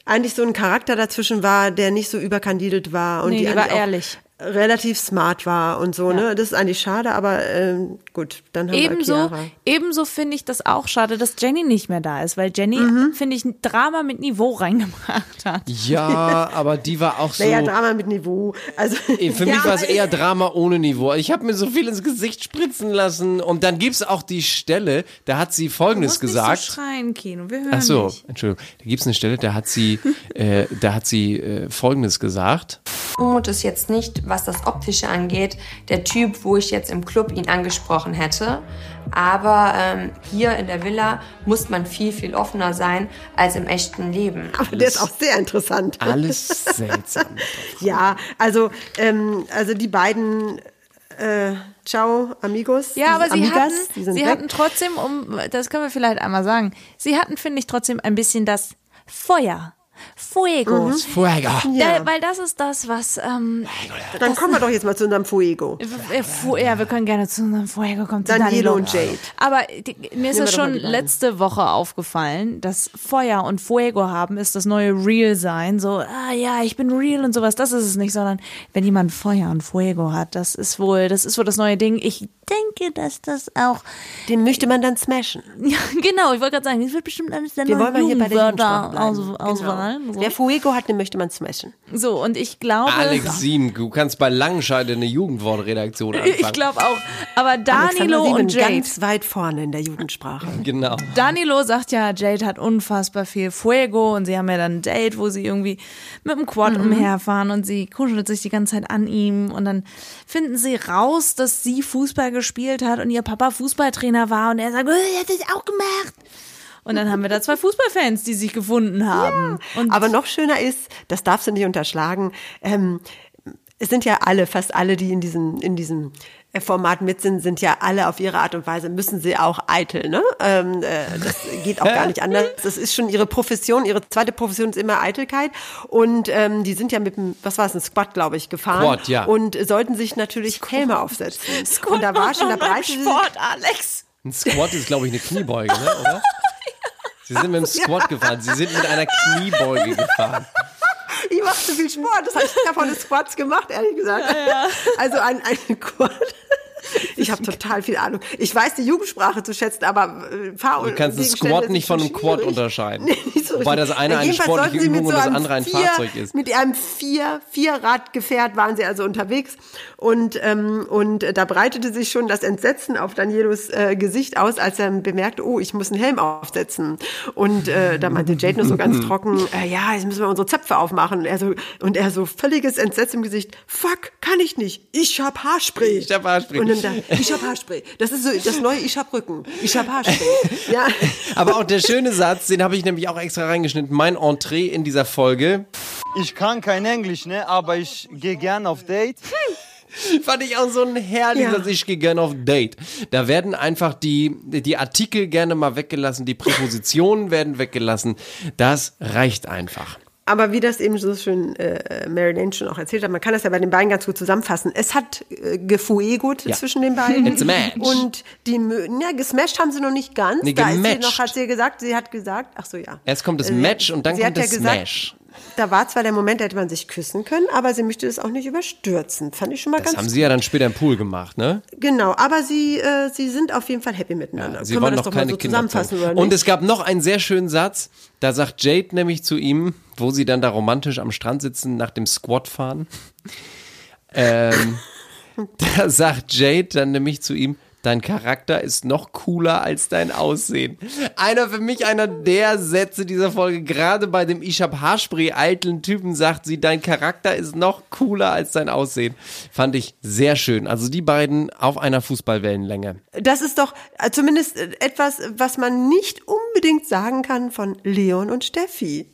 D: eigentlich so ein Charakter dazwischen war, der nicht so überkandidelt war und
A: Nee,
D: die,
A: die war ehrlich.
D: Relativ smart war und so, ne? Das ist eigentlich schade, aber ähm, gut, dann haben
A: Ebenso,
D: wir Chiara.
A: ebenso finde ich das auch schade, dass Jenny nicht mehr da ist, weil Jenny,
D: Mhm.
A: finde ich, ein Drama mit Niveau reingebracht hat.
C: Ja, aber die war auch so.
D: Naja, Drama mit Niveau. Also,
C: Für
D: ja,
C: mich war es eher Drama ohne Niveau. Ich habe mir so viel ins Gesicht spritzen lassen. Und dann gibt's auch die Stelle, da hat sie
A: Du
C: Folgendes gesagt.
A: so schreien, Kino, wir hören
C: Ach so,
A: nicht.
C: Entschuldigung. Da gibt's eine Stelle, da hat sie, äh, da hat sie äh, Folgendes gesagt.
H: Umut ist jetzt nicht, was das Optische angeht, der Typ, wo ich jetzt im Club ihn angesprochen hätte. Aber ähm, hier in der Villa muss man viel, viel offener sein als im echten Leben.
D: Aber der ist auch sehr interessant.
C: Alles seltsam.
D: Ja, also, ähm, also die beiden, äh, ciao, amigos.
A: Ja, aber sie
D: Amigas,
A: hatten, sie
D: weg.
A: hatten trotzdem, um, das können wir vielleicht einmal sagen, sie hatten, finde ich, trotzdem ein bisschen das Feuer. Fuego.
C: Fuego.
A: Da, weil das ist das, was, ähm,
D: Dann kommen wir doch jetzt mal zu unserem Fuego.
A: äh, Fu ja, wir können gerne zu unserem Fuego kommen. zu
D: Danilo und Jade.
A: Aber die, mir ist
D: mal
A: schon letzte Woche aufgefallen, dass Feuer und Fuego haben ist das neue Real sein. So, ah ja, ich bin real und sowas. Das ist es nicht, sondern wenn jemand Feuer und Fuego hat, das ist wohl, das ist wohl das neue Ding. Ich denke, dass das auch,
D: Den möchte man dann smashen.
A: ja, genau, ich wollte gerade sagen, das wird bestimmt alles der
D: Wir wollen mal hier bei der
A: Jugendwörter
D: Jugendsprache
A: aus,
D: bleiben.
A: Auswahlen.
D: Genau. Wer Fuego hat, den möchte man smashen.
A: So, und ich glaube.
C: Alex Sieben, du kannst bei Langenscheide eine Jugendwortredaktion anfangen.
A: Ich glaube auch. Aber Danilo
D: Sieben
A: und Jade.
D: ganz weit vorne in der Jugendsprache.
C: Genau.
A: Danilo sagt ja, Jade hat unfassbar viel Fuego und sie haben ja dann ein Date, wo sie irgendwie mit dem Quad
D: Mhm.
A: umherfahren und sie kuschelt sich die ganze Zeit an ihm und dann finden sie raus, dass sie Fußball gespielt hat und ihr Papa Fußballtrainer war und er sagt, oh, er hat das auch gemacht. Und dann haben wir da zwei Fußballfans, die sich gefunden haben. Und
D: Aber noch schöner ist, das darfst du nicht unterschlagen, ähm, es sind ja alle, fast alle, die in diesem, in diesem äh, Format mit sind, sind ja alle auf ihre Art und Weise, müssen sie auch eitel, ne? Ähm, äh, das geht auch gar nicht anders. Das ist schon ihre Profession, ihre zweite Profession ist immer Eitelkeit. Und ähm, die sind ja mit dem, was war es, ein Squad, glaube ich, gefahren.
C: Squad, ja.
D: Und sollten sich natürlich Helme aufsetzen. und da war schon, sich
A: Sport, Alex.
C: Ein Squat ist, glaube ich, eine Kniebeuge, ne? oder? Sie sind mit dem Squat gefahren. Sie sind mit einer Kniebeuge gefahren.
D: Ich mache zu viel Sport. Das habe ich davon Squats gemacht, ehrlich gesagt. Also ein, ein Quad. Ich habe total viel Ahnung. Ich weiß die Jugendsprache zu schätzen, aber äh, Fahr
C: Du kannst einen Squat nicht von einem Quad unterscheiden.
D: Nee, nicht so
C: Wobei das eine
D: Ja,
C: eine sportliche Übung und
D: so
C: das
D: einem
C: andere ein
D: vier,
C: Fahrzeug ist.
D: Mit einem vier, Vierradgefährt waren sie also unterwegs und, ähm, und da breitete sich schon das Entsetzen auf Danielos äh, Gesicht aus, als er bemerkte, oh, ich muss einen Helm aufsetzen. Und äh, da meinte Jade nur so ganz trocken, äh, ja, jetzt müssen wir unsere Zöpfe aufmachen. Und er so, und er so völliges Entsetzen im Gesicht, fuck, kann ich nicht, ich hab Haarspray.
C: Ich hab Haarspray.
D: Und dann da, ich hab Haarspray. Das ist so das neue, ich hab Rücken, ich hab Haarspray. Ja.
C: Aber auch der schöne Satz, den habe ich nämlich auch extra reingeschnitten. Mein Entree in dieser Folge
I: Ich kann kein Englisch, ne? Aber ich gehe gern auf Date.
C: fand ich auch so ein herrlicher
D: Ja.
C: Satz. Ich gehe gerne auf Date. Da werden einfach die, die Artikel gerne mal weggelassen, die Präpositionen werden weggelassen. Das reicht einfach.
D: Aber wie das eben so schön äh, Mary Lane schon auch erzählt hat, man kann das ja bei den beiden ganz gut zusammenfassen. Es hat äh, gefuegot
C: Ja.
D: zwischen den beiden.
C: It's a match.
D: Und die, ja, gesmashed haben sie noch nicht ganz.
C: Nee,
D: da ist sie
C: gematcht.
D: noch, hat sie gesagt, sie hat gesagt, ach so, ja.
C: Erst kommt das
D: Äh,
C: Match und dann
D: sie
C: kommt das
D: ja
C: Smash.
D: Da war zwar der Moment, da hätte man sich küssen können, aber sie möchte das auch nicht überstürzen. Fand ich schon mal
C: Das
D: ganz
C: haben sie ja dann später im Pool gemacht, ne?
D: Genau, aber sie, äh, sie sind auf jeden Fall happy miteinander.
C: Sie
D: Können wir
C: wollen
D: das
C: noch
D: doch mal
C: keine
D: so
C: Kinder
D: zusammenfassen,
C: zeugen.
D: oder
C: Und es gab noch einen sehr schönen Satz. Da sagt Jade nämlich zu ihm, wo sie dann da romantisch am Strand sitzen, nach dem Squat fahren. ähm, da sagt Jade dann nämlich zu ihm, dein Charakter ist noch cooler als dein Aussehen. Einer für mich einer der Sätze dieser Folge, gerade bei dem Ich hab Haarspray eitlen Typen sagt sie, dein Charakter ist noch cooler als dein Aussehen. Fand ich sehr schön. Also die beiden auf einer Fußballwellenlänge.
D: Das ist doch äh, zumindest äh, etwas, was man nicht unbedingt sagen kann von Leon und Steffi.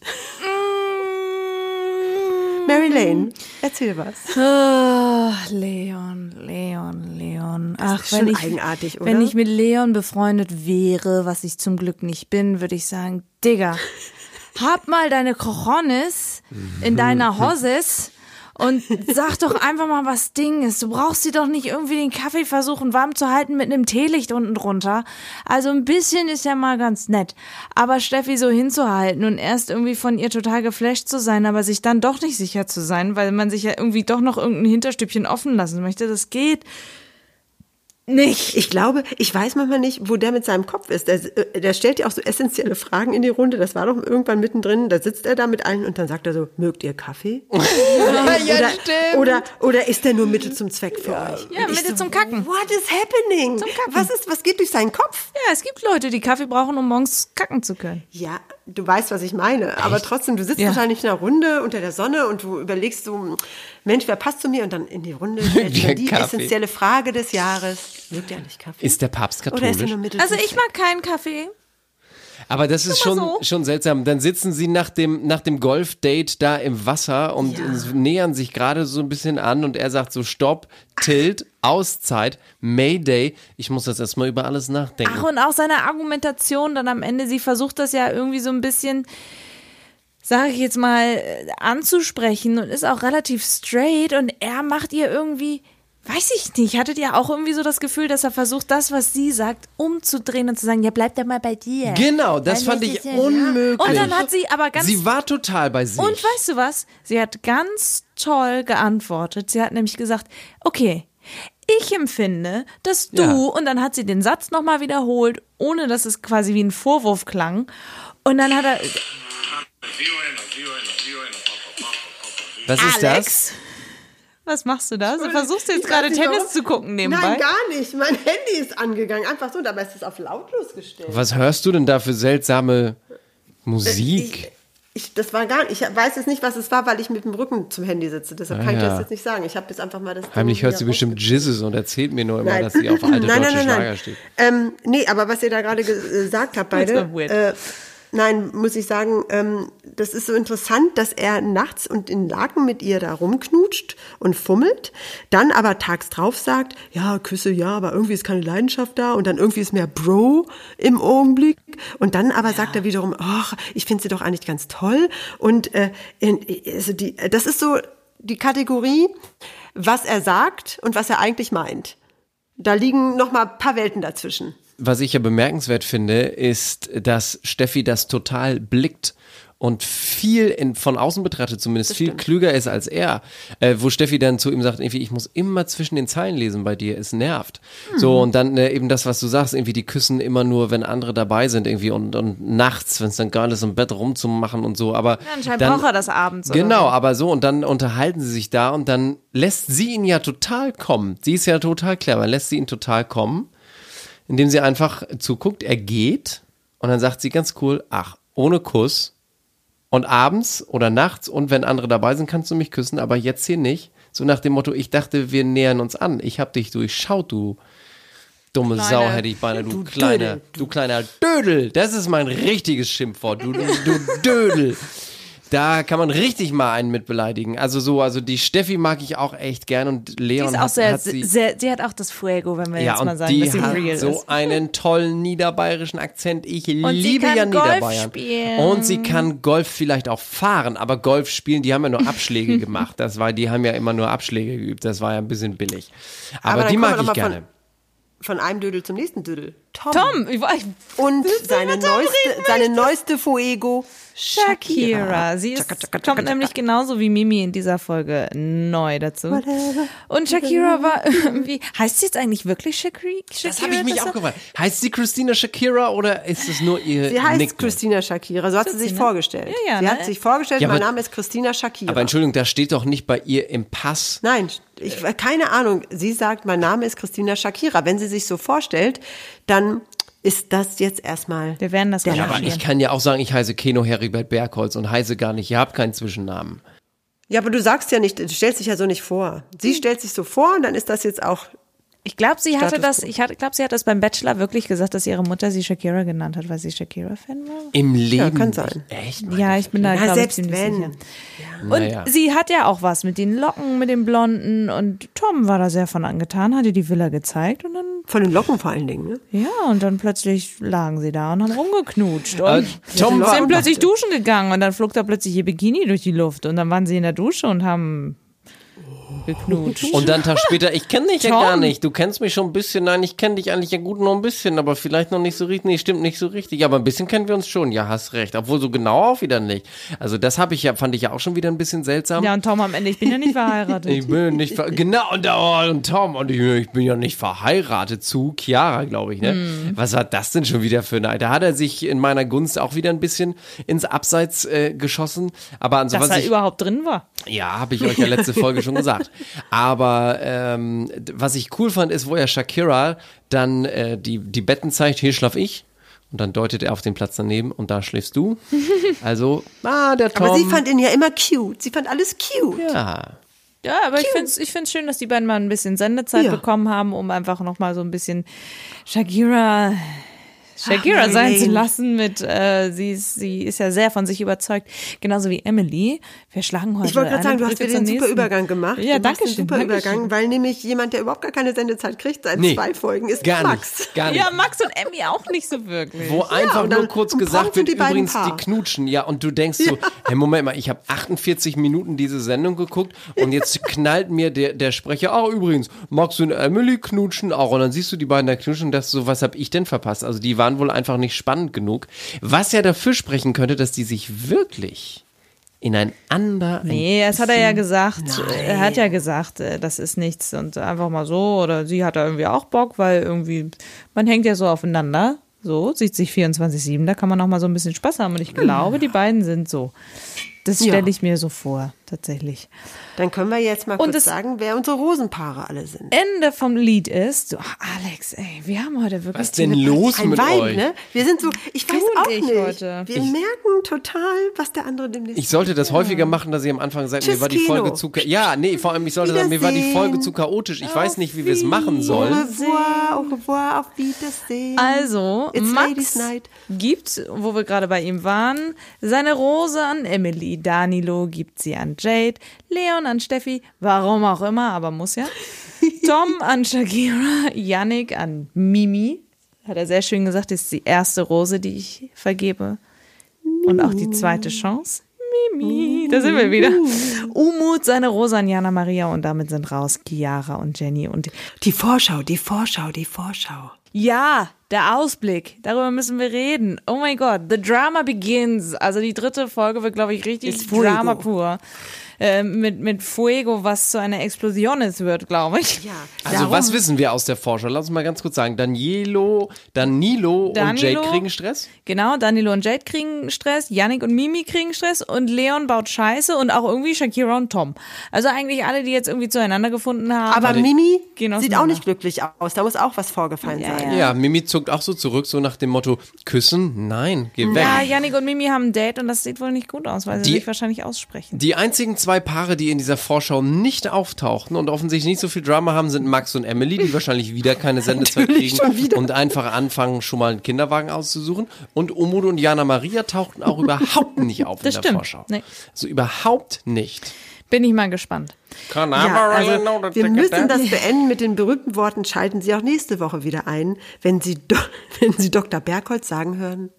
D: Mary Lane, erzähl was.
A: Ah, Leon, Leon, Leon. Ach,
D: ist
A: wenn ich,
D: eigenartig,
A: wenn ich mit Leon befreundet wäre, was ich zum Glück nicht bin, würde ich sagen, Digga, hab mal deine Cojones in deiner Hoses Und sag doch einfach mal, was Ding ist. Du brauchst sie doch nicht irgendwie den Kaffee versuchen warm zu halten mit einem Teelicht unten drunter. Also ein bisschen ist ja mal ganz nett. Aber Steffi so hinzuhalten und erst irgendwie von ihr total geflasht zu sein, aber sich dann doch nicht sicher zu sein, weil man sich ja irgendwie doch noch irgendein Hinterstübchen offen lassen möchte, das geht nicht.
D: Ich glaube, ich weiß manchmal nicht, wo der mit seinem Kopf ist. Der, äh, der stellt ja auch so essentielle Fragen in die Runde. Das war doch irgendwann mittendrin. Da sitzt er da mit allen und dann sagt er so, mögt ihr Kaffee?
C: ja,
D: oder,
C: stimmt.
D: oder, oder ist der nur Mittel zum Zweck für euch?
A: Ja,
D: Und ich
A: Mittel zum Kacken.
D: What is happening?
A: Zum Kacken.
D: Was ist, was geht durch seinen Kopf?
A: Ja, es gibt Leute, die Kaffee brauchen, um morgens kacken zu können.
D: Ja, du weißt, was ich meine. Aber trotzdem, du sitzt
A: Ja.
D: wahrscheinlich in einer Runde unter der Sonne und du überlegst so, Mensch, wer passt zu mir? Und dann in die Runde die
C: Kaffee.
D: essentielle Frage des Jahres. Mögt ihr eigentlich Kaffee?
C: Ist der Papst
D: Oder ist er
C: katholisch?
D: nur Mittel
A: Also ich mag keinen Kaffee.
C: Aber das ist schon,
A: so.
C: schon seltsam. Dann sitzen sie nach dem, nach dem Golf-Date da im Wasser und nähern sich gerade so ein bisschen an und er sagt so, stopp, Tilt, Auszeit, Mayday. Ich muss das erstmal über alles nachdenken.
A: Ach, und auch seine Argumentation dann am Ende, sie versucht das ja irgendwie so ein bisschen, sage ich jetzt mal, äh, anzusprechen und ist auch relativ straight und er macht ihr irgendwie, weiß ich nicht, hattet ihr auch irgendwie so das Gefühl, dass er versucht, das, was sie sagt, umzudrehen und zu sagen, ja, bleib doch mal bei dir.
C: Genau, das
A: Weil
C: fand
A: das
C: ich
A: ja-
C: unmöglich.
A: Und dann hat sie aber ganz
C: sie war total bei sich.
A: Und weißt du was? Sie hat ganz toll geantwortet. Sie hat nämlich gesagt, okay, ich empfinde, dass du,
C: Ja.
A: und dann hat sie den Satz nochmal wiederholt, ohne dass es quasi wie ein Vorwurf klang. Und dann hat er,
C: Was ist
A: Alex, was machst du da? Du versuchst jetzt
D: Ich
A: gerade Tennis
D: warum.
A: zu gucken nebenbei.
D: Nein, gar nicht. Mein Handy ist angegangen. Einfach so, dabei ist es auf lautlos gestellt.
C: Was hörst du denn da für seltsame Musik?
D: Ich, das war gar nicht. Ich weiß jetzt nicht, was es war, weil ich mit dem Rücken zum Handy sitze. Deshalb
C: Ah,
D: kann ich
C: ja.
D: das jetzt nicht sagen. Ich habe jetzt einfach mal das.
C: Heimlich hört sie bestimmt Jizzes und erzählt mir nur immer,
D: Nein.
C: dass sie auf alte
D: nein,
C: deutsche
D: nein, nein,
C: Schlager
D: nein.
C: steht.
D: Ähm, nee, aber was ihr da gerade gesagt habt, beide.
A: Das war weird.
D: Äh, nein, muss ich sagen, ähm, das ist so interessant, dass er nachts und in Laken mit ihr da rumknutscht und fummelt, dann aber tags drauf sagt, ja, Küsse, ja, aber irgendwie ist keine Leidenschaft da und dann irgendwie ist mehr Bro im Augenblick und dann aber sagt er wiederum, ach, ich finde sie doch eigentlich ganz toll und äh, also die, das ist so die Kategorie, was er sagt und was er eigentlich meint. Da liegen noch mal ein paar Welten dazwischen.
C: Was ich ja bemerkenswert finde, ist, dass Steffi das total blickt und viel in, von außen betrachtet zumindest viel klüger ist als er. Äh, wo Steffi dann zu ihm sagt, irgendwie, ich muss immer zwischen den Zeilen lesen bei dir, es nervt. So, und dann äh, eben das, was du sagst, irgendwie, die küssen immer nur, wenn andere dabei sind irgendwie und, und nachts, wenn es dann geil ist, im Bett rumzumachen und so. Aber
A: Ja, anscheinend
C: dann,
A: braucht er das abends.
C: Genau, aber so und dann unterhalten sie sich da und dann lässt sie ihn ja total kommen. Sie ist ja total clever, lässt sie ihn total kommen, indem sie einfach zuguckt, er geht und dann sagt sie ganz cool, ach, ohne Kuss und abends oder nachts und wenn andere dabei sind, kannst du mich küssen, aber jetzt hier nicht. So nach dem Motto, ich dachte, wir nähern uns an. Ich hab dich durchschaut, du dumme
A: Kleine-
C: Sau, hätte ich beinahe, du,
D: Du
C: kleiner,
D: Dödel.
C: du kleiner Dödel. Das ist mein richtiges Schimpfwort, du, du, du Dödel. Da kann man richtig mal einen mit beleidigen. Also so, also die Steffi mag ich auch echt gern und
A: Die
C: Leon
A: ist auch
C: hat,
A: sehr,
C: hat sie.
A: sehr, sie hat auch das Fuego, wenn wir
C: ja,
A: jetzt mal
C: und
A: sagen,
C: die
A: dass sie
C: hat
A: real
C: so
A: ist.
C: einen tollen niederbayerischen Akzent. Ich
A: sie
C: liebe
A: kann
C: ja
A: Golf
C: Niederbayern.
A: spielen.
C: Und sie kann Golf vielleicht auch fahren, aber Golf spielen, die haben ja nur Abschläge gemacht. Das war, die haben ja immer nur Abschläge geübt. Das war ja ein bisschen billig. Aber,
D: dann
C: die mag ich gerne.
D: Von, von einem Dödel zum nächsten Dödel. Tom.
A: Tom, ich, ich,
D: Und seine neueste, seine neueste Fuego,
A: Shakira. Sie ist, kommt nämlich genauso wie Mimi in dieser Folge neu dazu. Und Shakira war irgendwie, heißt sie jetzt eigentlich wirklich Shakira?
C: Das habe ich mich auch gefragt. Heißt sie Christina Shakira oder ist es nur ihr
D: Sie heißt
C: Nickname?
D: Christina Shakira, so hat sie sich vorgestellt.
A: Ja, ja,
D: sie
A: ne?
D: hat sich vorgestellt,
C: Ja,
D: mein Name ist Christina Shakira.
C: Aber Entschuldigung, da steht doch nicht bei ihr im Pass.
D: Nein, ich keine Ahnung. Sie sagt, mein Name ist Christina Shakira. Wenn sie sich so vorstellt, dann ist das jetzt erstmal.
A: Wir werden das
C: Ja, aber ich kann ja auch sagen, ich heiße Keno Heribert Bergholz und heiße gar nicht, ihr habt keinen Zwischennamen.
D: Ja, aber du sagst ja nicht, du stellst dich ja so nicht vor. Sie stellt sich so vor und dann ist das jetzt auch.
A: Ich glaube, sie hatte
D: Status
A: das, ich glaube, sie hat das beim Bachelor wirklich gesagt, dass ihre Mutter sie Shakira genannt hat, weil sie Shakira-Fan war.
C: Im Leben.
D: kann sein.
C: Echt?
A: Ja, ich bin da,
D: Na,
A: glaube ich,
D: selbst
A: ziemlich
D: wenn.
A: sicher. Und
C: Naja.
A: sie hat ja auch was mit den Locken, mit den Blonden und Tom war da sehr von angetan, hat ihr die Villa gezeigt und dann,
D: Von den Locken vor allen Dingen, ne?
A: ja, und dann plötzlich lagen sie da und haben rumgeknutscht und
C: Äh, Tom
A: sind plötzlich duschen gegangen und dann flog da plötzlich ihr Bikini durch die Luft und dann waren sie in der Dusche und haben geknutscht.
C: Und dann Tag später, ich kenne dich ja
A: Tom.
C: gar nicht. Du kennst mich schon ein bisschen. Nein, ich kenne dich eigentlich ja gut nur ein bisschen, aber vielleicht noch nicht so richtig. Nee, stimmt nicht so richtig. Aber ein bisschen kennen wir uns schon. Ja, hast recht. Obwohl so genau auch wieder nicht. Also das habe ich ja, fand ich ja auch schon wieder ein bisschen seltsam.
A: Ja, und Tom am Ende, ich bin ja nicht verheiratet.
C: Ich bin nicht ver genau und, oh, und Tom und ich, ich bin ja nicht verheiratet zu Chiara, glaube ich. Ne?
A: Hm.
C: Was war das denn schon wieder für eine? Da hat er sich in meiner Gunst auch wieder ein bisschen ins Abseits äh, geschossen. Aber
A: Dass
C: ansonsten
A: er überhaupt drin war.
C: ja, habe ich euch ja letzte Folge schon gesagt. Aber ähm, was ich cool fand, ist, wo er Shakira dann äh, die, die Betten zeigt, hier schlaf ich. Und dann deutet er auf den Platz daneben und da schläfst du. Also, ah, der Tom.
D: Aber sie fand ihn ja immer cute. Sie fand alles cute.
C: ja.
A: Ja, aber ich finde es ich find's schön, dass die beiden mal ein bisschen Sendezeit
D: Ja.
A: bekommen haben, um einfach nochmal so ein bisschen Shakira. Shakira
D: Ach,
A: sein zu lassen mit, äh, sie, ist, sie ist ja sehr von sich überzeugt, genauso wie Emily. Wir schlagen heute
D: Ich wollte gerade sagen, du hast wieder den super. Übergang gemacht.
A: Ja,
D: du
A: danke schön.
D: super
A: danke schön.
D: Übergang, weil nämlich jemand, der überhaupt gar keine Sendezeit kriegt, seit
C: Nee,
D: zwei Folgen, ist
C: gar
D: Max.
C: nicht. Gar nicht.
A: Ja, Max und Emmy auch nicht so wirklich.
C: Wo einfach
D: und
C: nur kurz gesagt wird,
D: die
C: übrigens
D: Paar.
C: die knutschen. Ja, und du denkst so, hey, Moment mal, ich habe 48 Minuten diese Sendung geguckt und jetzt knallt mir der, der Sprecher, ah, übrigens, Max und Emily knutschen auch. Und dann siehst du die beiden da knutschen und dachtest so, was habe ich denn verpasst? Also die waren wohl einfach nicht spannend genug. Was ja dafür sprechen könnte, dass die sich wirklich ineinander.
A: Nee, das hat er ja gesagt. Er hat ja gesagt, äh, das ist nichts und einfach mal so. Oder sie hat da irgendwie auch Bock, weil irgendwie, man hängt ja so aufeinander. So, sieht sich 24-7, da kann man auch mal so ein bisschen Spaß haben. Und ich glaube, die beiden sind so. Das
D: Ja.
A: stelle ich mir so vor, tatsächlich.
D: Dann können wir jetzt mal
A: Und
D: kurz sagen, wer unsere Rosenpaare alle sind.
A: Ende vom Lied ist, ach, Alex, ey, wir haben heute wirklich.
C: Was denn
A: Tele-
C: los
D: Ein
C: mit
D: Vibe,
C: euch?
D: ne? Wir sind so, ich weiß auch
A: ich
D: nicht.
A: heute.
D: Wir merken total, was der andere demnächst
C: Ich sollte das häufiger machen, dass ich am Anfang sage, mir
D: Tschüss,
C: war die
D: Kino.
C: Folge zu. cha- Ja, nee, vor allem, ich sollte sagen, mir war die. Folge zu chaotisch. Ich weiß nicht, wie wir es machen
D: Au
C: sollen.
D: revoir, au revoir, auf Wiedersehen.
A: Also,
D: It's
A: Max
D: Ladies Night.
A: gibt, wo wir gerade bei ihm waren, seine Rose an Emily. Danilo gibt sie an Jade. Leon an Steffi. Warum auch immer, aber muss ja. Tom an Shakira. Yannick an Mimi. Hat er sehr schön gesagt, ist die erste Rose, die ich vergebe. Und auch die zweite Chance. Mimi, da sind wir wieder. Umut, seine Rose an Jana Maria und damit sind raus Chiara und Jenny und
D: Die Vorschau, die Vorschau, die Vorschau.
A: ja, der Ausblick. Darüber müssen wir reden. Oh mein Gott, the drama begins. Also die dritte Folge wird, glaube ich, richtig. Drama pur. Äh, mit, mit Fuego, was zu einer Explosion ist, wird, glaube ich.
D: Ja.
C: Also was wissen wir aus der Vorschau? Lass uns mal ganz kurz sagen. Danilo, Danilo, und. Jade kriegen Stress?
A: Genau, Danilo und Jade kriegen Stress, Yannick und Mimi kriegen Stress und Leon baut Scheiße und auch irgendwie Shakira und Tom. Also eigentlich alle, die jetzt irgendwie zueinander gefunden haben.
D: Aber Mimi sieht auch nicht glücklich aus. Da muss auch was vorgefallen sein.
C: Ja. Mimi zuckt auch so zurück, so nach dem Motto, küssen? Nein, geh weg.
A: Ja, Yannick und Mimi haben ein Date und das sieht wohl nicht gut aus, weil sie
C: Die-
A: sich wahrscheinlich aussprechen.
C: Die einzigen zwei Paare, die in dieser Vorschau nicht auftauchten und offensichtlich nicht so viel Drama haben, sind Max und Emily, die wahrscheinlich wieder keine Sendezeit kriegen und einfach anfangen, schon mal einen Kinderwagen auszusuchen. Und Umut und Jana Maria tauchten auch überhaupt nicht auf
A: Das
C: in der
A: stimmt.
C: Vorschau.
A: Nee.
C: Also überhaupt nicht.
A: Bin ich mal gespannt.
D: Ja, also wir müssen das beenden mit den berühmten Worten. Schalten Sie auch nächste Woche wieder ein, wenn Sie, Do wenn Sie Dr. Bergholz sagen hören.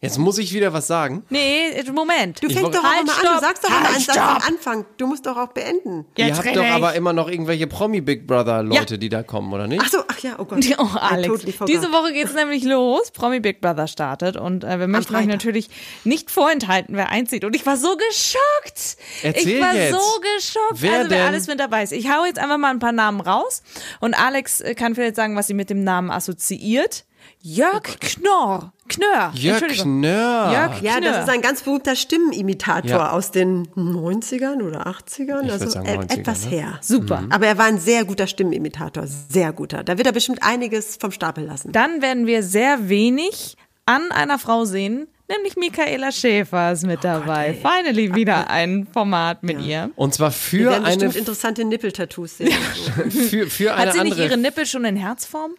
C: Jetzt muss ich wieder was sagen.
A: Nee, Moment.
D: Du
C: Ich
D: fängst doch auch
A: Halt,
D: immer an. Du sagst doch immer
A: Halt,
D: einen Satz am Anfang. Du musst doch auch beenden.
C: Ihr habt doch aber immer noch irgendwelche Promi-Big Brother-Leute, die da kommen, oder nicht?
D: Ach so, ach ja, oh Gott.
A: Oh, Alex. Diese Woche geht's nämlich los. Promi Big Brother startet und äh, wir möchten euch natürlich nicht vorenthalten, wer einzieht. Und ich war so geschockt.
C: Erzähl
A: ich war
C: jetzt.
A: so geschockt.
C: Wer
A: also wer
C: denn?
A: alles mit dabei ist. Ich hau jetzt einfach mal ein paar Namen raus und Alex äh, kann vielleicht sagen, was sie mit dem Namen assoziiert. Jörg Knorr. Knörr.
C: Jörg. Knörr.
A: Jörg
D: Ja, das ist ein ganz berühmter Stimmenimitator
C: Ja.
D: aus den 90ern oder 80ern.
C: Ich
D: also
C: sagen
D: e-
C: 90er,
D: etwas
C: ne?
D: her.
A: Super.
D: Aber er war ein sehr guter Stimmenimitator. Sehr guter. Da wird er bestimmt einiges vom Stapel lassen.
A: Dann werden wir sehr wenig an einer Frau sehen, nämlich Michaela Schäfer ist mit dabei. Finally wieder ein Format mit ihr.
C: Und zwar
D: Wir
C: für
D: werden
C: eine,
D: bestimmt interessante Nippeltattoos sehen.
C: für, für eine
A: Hat sie nicht
C: andere
A: ihre Nippel schon in Herzform?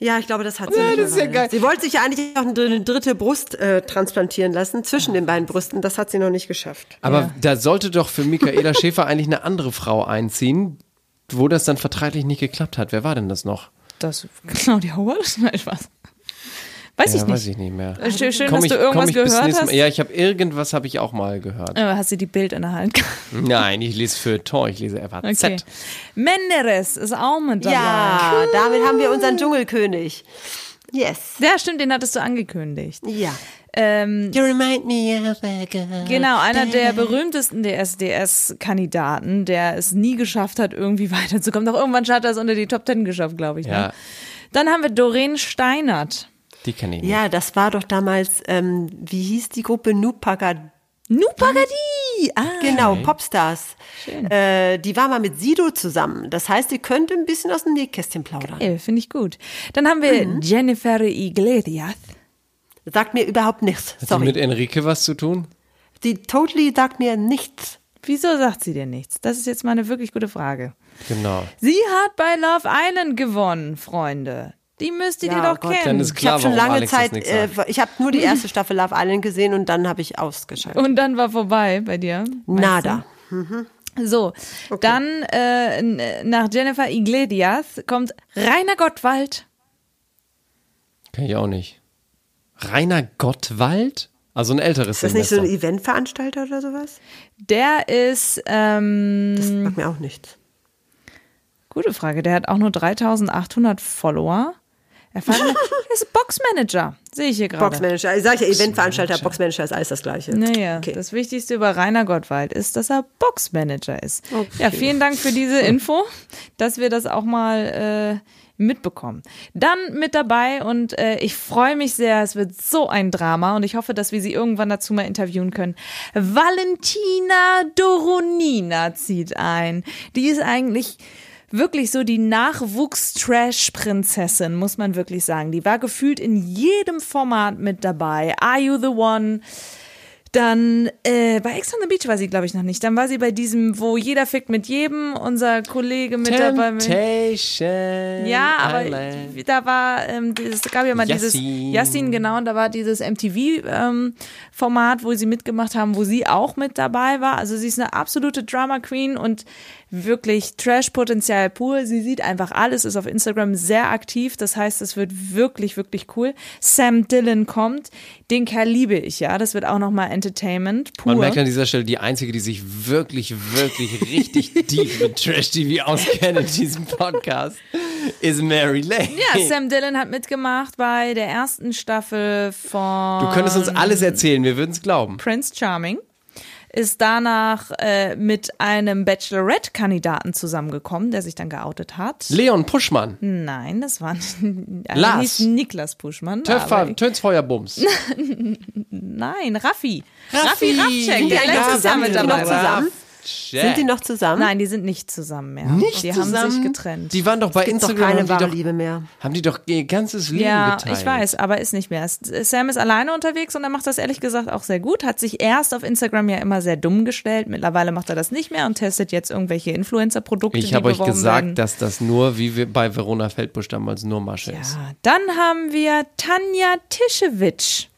D: Ja, ich glaube, das hat sie.
C: Ja, das ist ja geil.
D: Sie wollte sich ja eigentlich auch eine dr- dritte Brust äh, transplantieren lassen, zwischen den beiden Brüsten. Das hat sie noch nicht geschafft.
C: Aber da sollte doch für Michaela Schäfer eigentlich eine andere Frau einziehen, wo das dann vertraglich nicht geklappt hat. Wer war denn das noch?
A: Das Claudia Howard? Nein, Spaß. Weiß
C: ja,
A: ich nicht.
C: Weiß ich nicht mehr.
A: Äh, Schön, schön dass
C: ich,
A: du irgendwas gehört hast.
C: Mal. Ja, ich habe irgendwas habe ich auch mal gehört.
A: Äh, hast du die Bild in der Hand?
C: Nein, ich lese für Tor, ich lese FAZ.
A: Okay. Menderes ist auch mit dabei.
D: Ja, damit haben wir unseren Dschungelkönig. Yes.
A: Ja, stimmt, den hattest du angekündigt.
D: Ja.
A: Ähm,
C: You remind me of a girl.
A: genau, einer der berühmtesten DSDS-Kandidaten, der es nie geschafft hat, irgendwie weiterzukommen. Doch irgendwann hat er es unter die Top Ten geschafft, glaube ich. Ne?
C: Ja,
A: Dann haben wir Doreen Steinert.
C: Die kenne ich nicht.
D: Ja, das war doch damals, ähm, wie hieß die Gruppe Nupagad?
A: Nupagadi! Ah,
D: Genau, Popstars. Äh, die war mal mit Sido zusammen. Das heißt, die könnte ein bisschen aus dem Nähkästchen plaudern.
A: finde ich gut. Dann haben wir
D: Mhm.
A: Jennifer Iglesias.
D: Sagt mir überhaupt nichts.
C: Hat die
D: Sorry.
C: mit Enrique was zu tun?
D: Die totally sagt mir nichts.
A: Wieso sagt sie dir nichts? Das ist jetzt mal eine wirklich gute Frage.
C: Genau.
A: Sie hat bei Love Island gewonnen, Freunde. Die müsstet ihr
D: Ja,
A: doch
D: Gott.
C: Dann
A: kennen.
D: Ich habe schon lange
C: Alex
D: Zeit, äh, ich habe nur die erste Staffel Love Island gesehen und dann habe ich ausgeschaltet.
A: Und dann war vorbei bei dir.
D: Nada.
A: du? So, dann äh, nach Jennifer Iglesias kommt Rainer Gottwald.
C: Kenn ich auch nicht. Rainer Gottwald? Also ein älteres
D: Ist das nicht so ein
C: Semester.
D: Eventveranstalter oder sowas?
A: Der ist, ähm,
D: Das sagt mir auch nichts.
A: gute Frage, der hat auch nur 3800 Follower. Er war- er ist Boxmanager, sehe ich hier gerade.
D: Boxmanager. Ich sage ja Eventveranstalter, Boxmanager ist alles das Gleiche.
A: Naja,
D: Okay.
A: das Wichtigste über Rainer Gottwald ist, dass er Boxmanager ist. Ja, vielen Dank für diese Info, dass wir das auch mal äh, mitbekommen. Dann mit dabei und äh, ich freue mich sehr, es wird so ein Drama und ich hoffe, dass wir sie irgendwann dazu mal interviewen können. Valentina Doronina zieht ein. Die ist eigentlich wirklich so die Nachwuchs-Trash-Prinzessin, muss man wirklich sagen. Die war gefühlt in jedem Format mit dabei. Are You the One? Dann äh, bei Ex on the Beach war sie, glaube ich, noch nicht. Dann war sie bei diesem, wo jeder fickt mit jedem, unser Kollege mit dabei.
C: Temptation
A: Ja, aber
C: Island.
A: da war, ähm, es gab ja mal dieses
C: Yassin.
A: Yassin, genau, und da war dieses MTV-Format, wo sie mitgemacht haben, wo sie auch mit dabei war. Also sie ist eine absolute Drama Queen und wirklich Trash-Potenzial pur. Sie sieht einfach alles, ist auf Instagram sehr aktiv. Das heißt, es wird wirklich, wirklich cool. Sam Dillon kommt. Den Kerl liebe ich, ja. Das wird auch nochmal Entertainment pur.
C: Man merkt an dieser Stelle, die einzige, die sich wirklich, wirklich richtig deep mit Trash-TV auskennt in diesem Podcast, ist Mary Lane.
A: ja, Sam Dillon hat mitgemacht bei der ersten Staffel von
C: Du könntest uns alles erzählen, wir würden es glauben.
A: Prince Charming. Ist danach äh, mit einem Bachelorette-Kandidaten zusammengekommen, der sich dann geoutet hat.
C: Leon Puschmann,
A: Nein, das war
C: Lars.
A: hieß Niklas Puschmann.
C: Tönsfeuerbums.
A: Nein, Raffi.
C: Raffi.
A: Raffcheck,
C: Sind die
A: der letztes Jahr
D: zusammen?
A: mit dabei war.
D: zusammen? Sind die noch zusammen?
A: Nein, die sind nicht zusammen mehr.
C: Nicht
A: die
C: zusammen?
A: haben sich getrennt.
C: Die waren doch bei
D: Gibt doch
C: Instagram,
D: keine
C: haben,
D: wahre
C: die doch,
D: Liebe mehr.
C: haben die doch ihr ganzes Leben
A: ja,
C: geteilt.
A: ich weiß, aber ist nicht mehr. Sam ist alleine unterwegs und er macht das ehrlich gesagt auch sehr gut. Hat sich erst auf Instagram ja immer sehr dumm gestellt. Mittlerweile macht er das nicht mehr und testet jetzt irgendwelche Influencer-Produkte.
C: Ich
A: die
C: habe euch gesagt,
A: werden.
C: dass das nur, wie wir bei Verona Feldbusch damals, nur Masche ist.
A: Ja, dann haben wir Tanja Tischewitsch.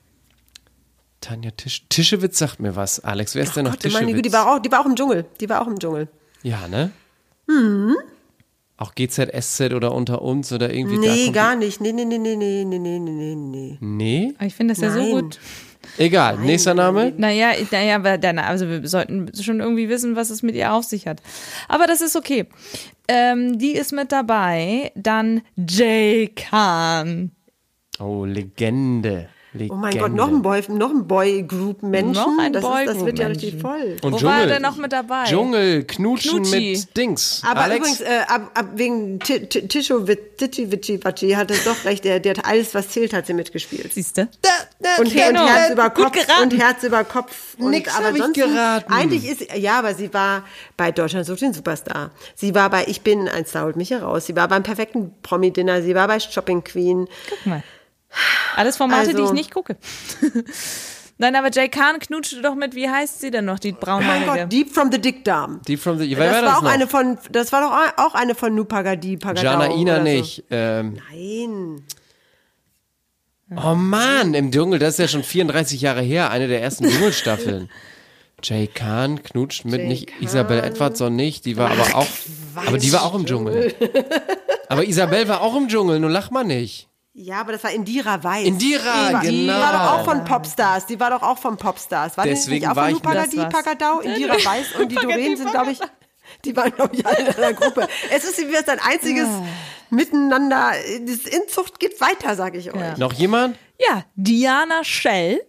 C: Tanja Tisch Tischewitz sagt mir was. Alex, wer ist denn noch
D: Gott, meine
C: Tischewitz?
D: Güte, die war, auch, die war auch im Dschungel. Die war auch im Dschungel.
C: ja, ne?
D: Mhm.
C: Auch GZSZ oder unter uns oder irgendwie da
D: Nee, gar nicht. Nee, nee, nee, nee, nee, nee, nee, nee, nee.
C: Nee?
A: Ich finde das ja so
D: Nein.
A: gut.
C: Egal, nächster Name.
A: Naja, naja, aber dann, also wir sollten schon irgendwie wissen, was es mit ihr auf sich hat. Aber das ist okay. Ähm, die ist mit dabei. Dann Jay Khan.
C: Oh, Legende. Legende.
D: Oh mein Gott, noch ein Boy, noch ein Boy-Group-Menschen.
A: Noch ein
D: das, ist, das wird ja richtig voll.
C: Und
A: Wo
C: Dschungel.
A: war er denn noch mit dabei?
C: Dschungel, Knutschen
A: Knutschi.
C: mit Dings.
D: Aber
C: Alex,
D: übrigens, äh, ab, ab wegen Ti- Ti- Tischo Vici Vici Vaci hat es doch recht. Der, der hat alles, was zählt, hat sie mitgespielt.
A: Siehste?
D: Und, und. Herz über Kopf und Herz über Kopf. Und,
C: Nix
D: aber sonst
C: geraten.
D: Eigentlich ist ja, aber sie war bei Deutschland sucht den Superstar. Sie war bei Ich bin ein Star holt mich heraus. Sie war beim perfekten Promi Dinner. Sie war bei Shopping Queen.
A: Guck mal. Alles Formate, die ich
D: Also-
A: nicht gucke. Nein, aber Jay Khan knutschte doch mit, wie heißt sie denn noch, die
D: Mein
A: braunhaarige?
D: Gott, Deep from the Dickdarm.
C: die from the, wer
D: Das
C: war
D: war
C: das
D: auch
C: noch?
D: eine von, das war doch auch eine von Nupagadi Pagadau.
C: Jana Ina nicht. Ähm,
D: So. Nein.
C: oh Mann, im Dschungel, das ist ja schon 34 Jahre her, eine der ersten Dschungelstaffeln. Jay Khan knutscht mit
D: Jay
C: nicht
D: Khan.
C: Isabel Edwardson nicht, die war aber auch, aber die war auch im Dschungel. Aber Isabel war auch im Dschungel, nun lach mal nicht.
D: Ja, aber das war Indira Weiß.
C: Indira,
D: die war,
C: genau.
D: Die war doch auch von Popstars. Die war doch auch von Popstars. War
C: Deswegen
D: die nicht auch
C: war
D: von
C: ich-
D: Lupagadi. Pagadau? Indira Weiß und die Doreen sind, glaube ich, die waren, glaube ich, alle in einer Gruppe. Es ist wie ein einziges Miteinander. Das Inzucht geht weiter, sage ich euch.
C: Noch jemand?
A: Ja, Diana Schell.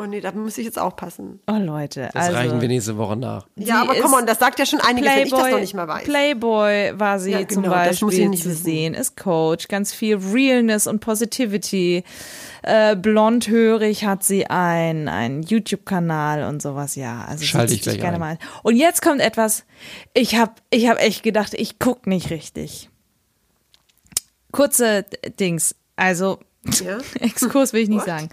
D: Oh nee, da muss ich jetzt aufpassen.
A: Oh Leute,
C: Das
A: also
C: reichen wir nächste Woche nach.
D: Ja, aber komm on, das sagt ja schon einiges, wenn ich das noch nicht mal weiß.
A: Playboy war sie
D: Ja,
A: zum
D: genau, das muss ich
A: Beispiel
D: nicht
A: zu
D: wissen.
A: sehen, ist Coach, ganz viel Realness und Positivity. Äh, blondhörig hat sie ein, einen YouTube-Kanal und sowas, ja. Also
C: Schalte ich gleich
A: gerne
C: ein.
A: mal. Und jetzt kommt etwas, ich hab, ich hab echt gedacht, ich guck nicht richtig. Kurze Dings, also
D: Ja?
A: Exkurs will ich nicht
D: What?
A: sagen.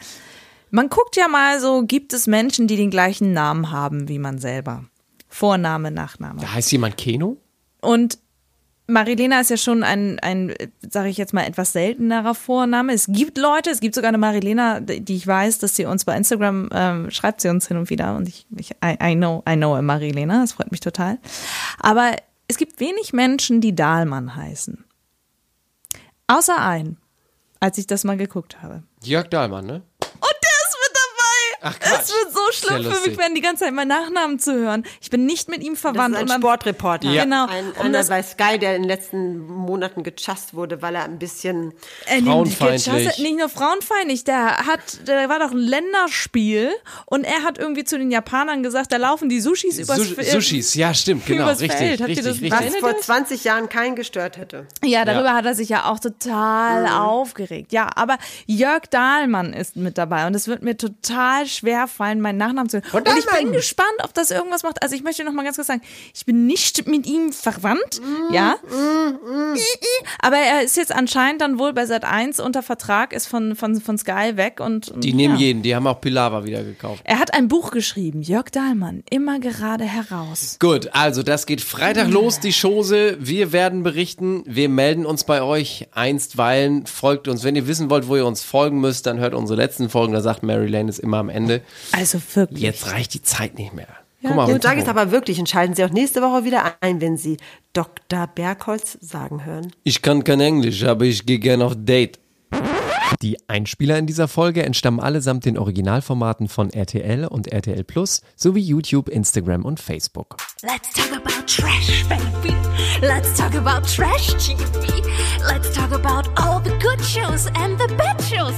A: Man guckt ja mal so, gibt es Menschen, die den gleichen Namen haben wie man selber? Vorname, Nachname.
C: Da heißt jemand Keno?
A: Und Marilena ist ja schon ein, ein sage ich jetzt mal, etwas seltenerer Vorname. Es gibt Leute, es gibt sogar eine Marilena, die ich weiß, dass sie uns bei Instagram ähm, schreibt sie uns hin und wieder und ich, ich I, I know, I know Marilena, das freut mich total. Aber es gibt wenig Menschen, die Dahlmann heißen. Außer ein, als ich das mal geguckt habe.
C: Jörg Dahlmann, ne?
A: Und der ist mit dabei.
C: Ach, Quatsch.
A: Es wird so schlimm
C: Sehr
A: für mich werden, die ganze Zeit meinen Nachnamen zu hören. Ich bin nicht mit ihm
D: Das
A: verwandt.
D: ist ein Sportreporter.
C: Ja.
A: Genau.
D: Ein, einer
A: das-
D: bei Sky, der in den letzten Monaten gechast wurde, weil er ein bisschen
A: Äh,
C: Frauenfeindlich.
A: Nicht nur frauenfeindlich, der hat, der war doch ein Länderspiel und er hat irgendwie zu den Japanern gesagt, da laufen die Sushis übers
C: Sush- Sushis, ja, stimmt, genau, richtig,
A: Feld. Habt ihr
C: richtig,
A: das
C: richtig.
D: was vor
A: euch?
D: 20 Jahren keinen gestört hätte.
A: Ja, darüber
C: Ja.
A: hat er sich ja auch total aufgeregt. Ja, aber Jörg Dahlmann ist mit dabei und es wird mir total schwer fallen, meinen Nachnamen zu hören. Und ich bin gespannt, ob das irgendwas macht. Also ich möchte noch mal ganz kurz sagen, ich bin nicht mit ihm verwandt, ja. Aber er ist jetzt anscheinend dann wohl bei Sat 1 unter Vertrag, ist von, von, von Sky weg und. und
C: Die nehmen
A: ja.
C: jeden, die haben auch Pilava wieder gekauft.
A: Er hat ein Buch geschrieben, Jörg Dahlmann, immer gerade heraus.
C: Gut, also das geht Freitag los, die Chose. Wir werden berichten. Wir melden uns bei euch einstweilen. Folgt uns. Wenn ihr wissen wollt, wo ihr uns folgen müsst, dann hört unsere letzten Folgen. Da sagt Mary Lane ist immer am Ende.
A: Also wirklich.
C: Jetzt reicht die Zeit nicht mehr.
A: Ja,
C: Guck mal,
D: Jetzt sage es aber wirklich und schalten Sie auch nächste Woche wieder ein, wenn Sie Dr. Bergholz sagen hören.
C: ich kann kein Englisch, aber ich gehe gerne auf Date. Die Einspieler in dieser Folge entstammen allesamt den Originalformaten von RTL und RTL Plus sowie YouTube, Instagram und Facebook.
J: Let's talk about trash, baby. Let's talk about trash TV. Let's talk about all the good shows and the bad shows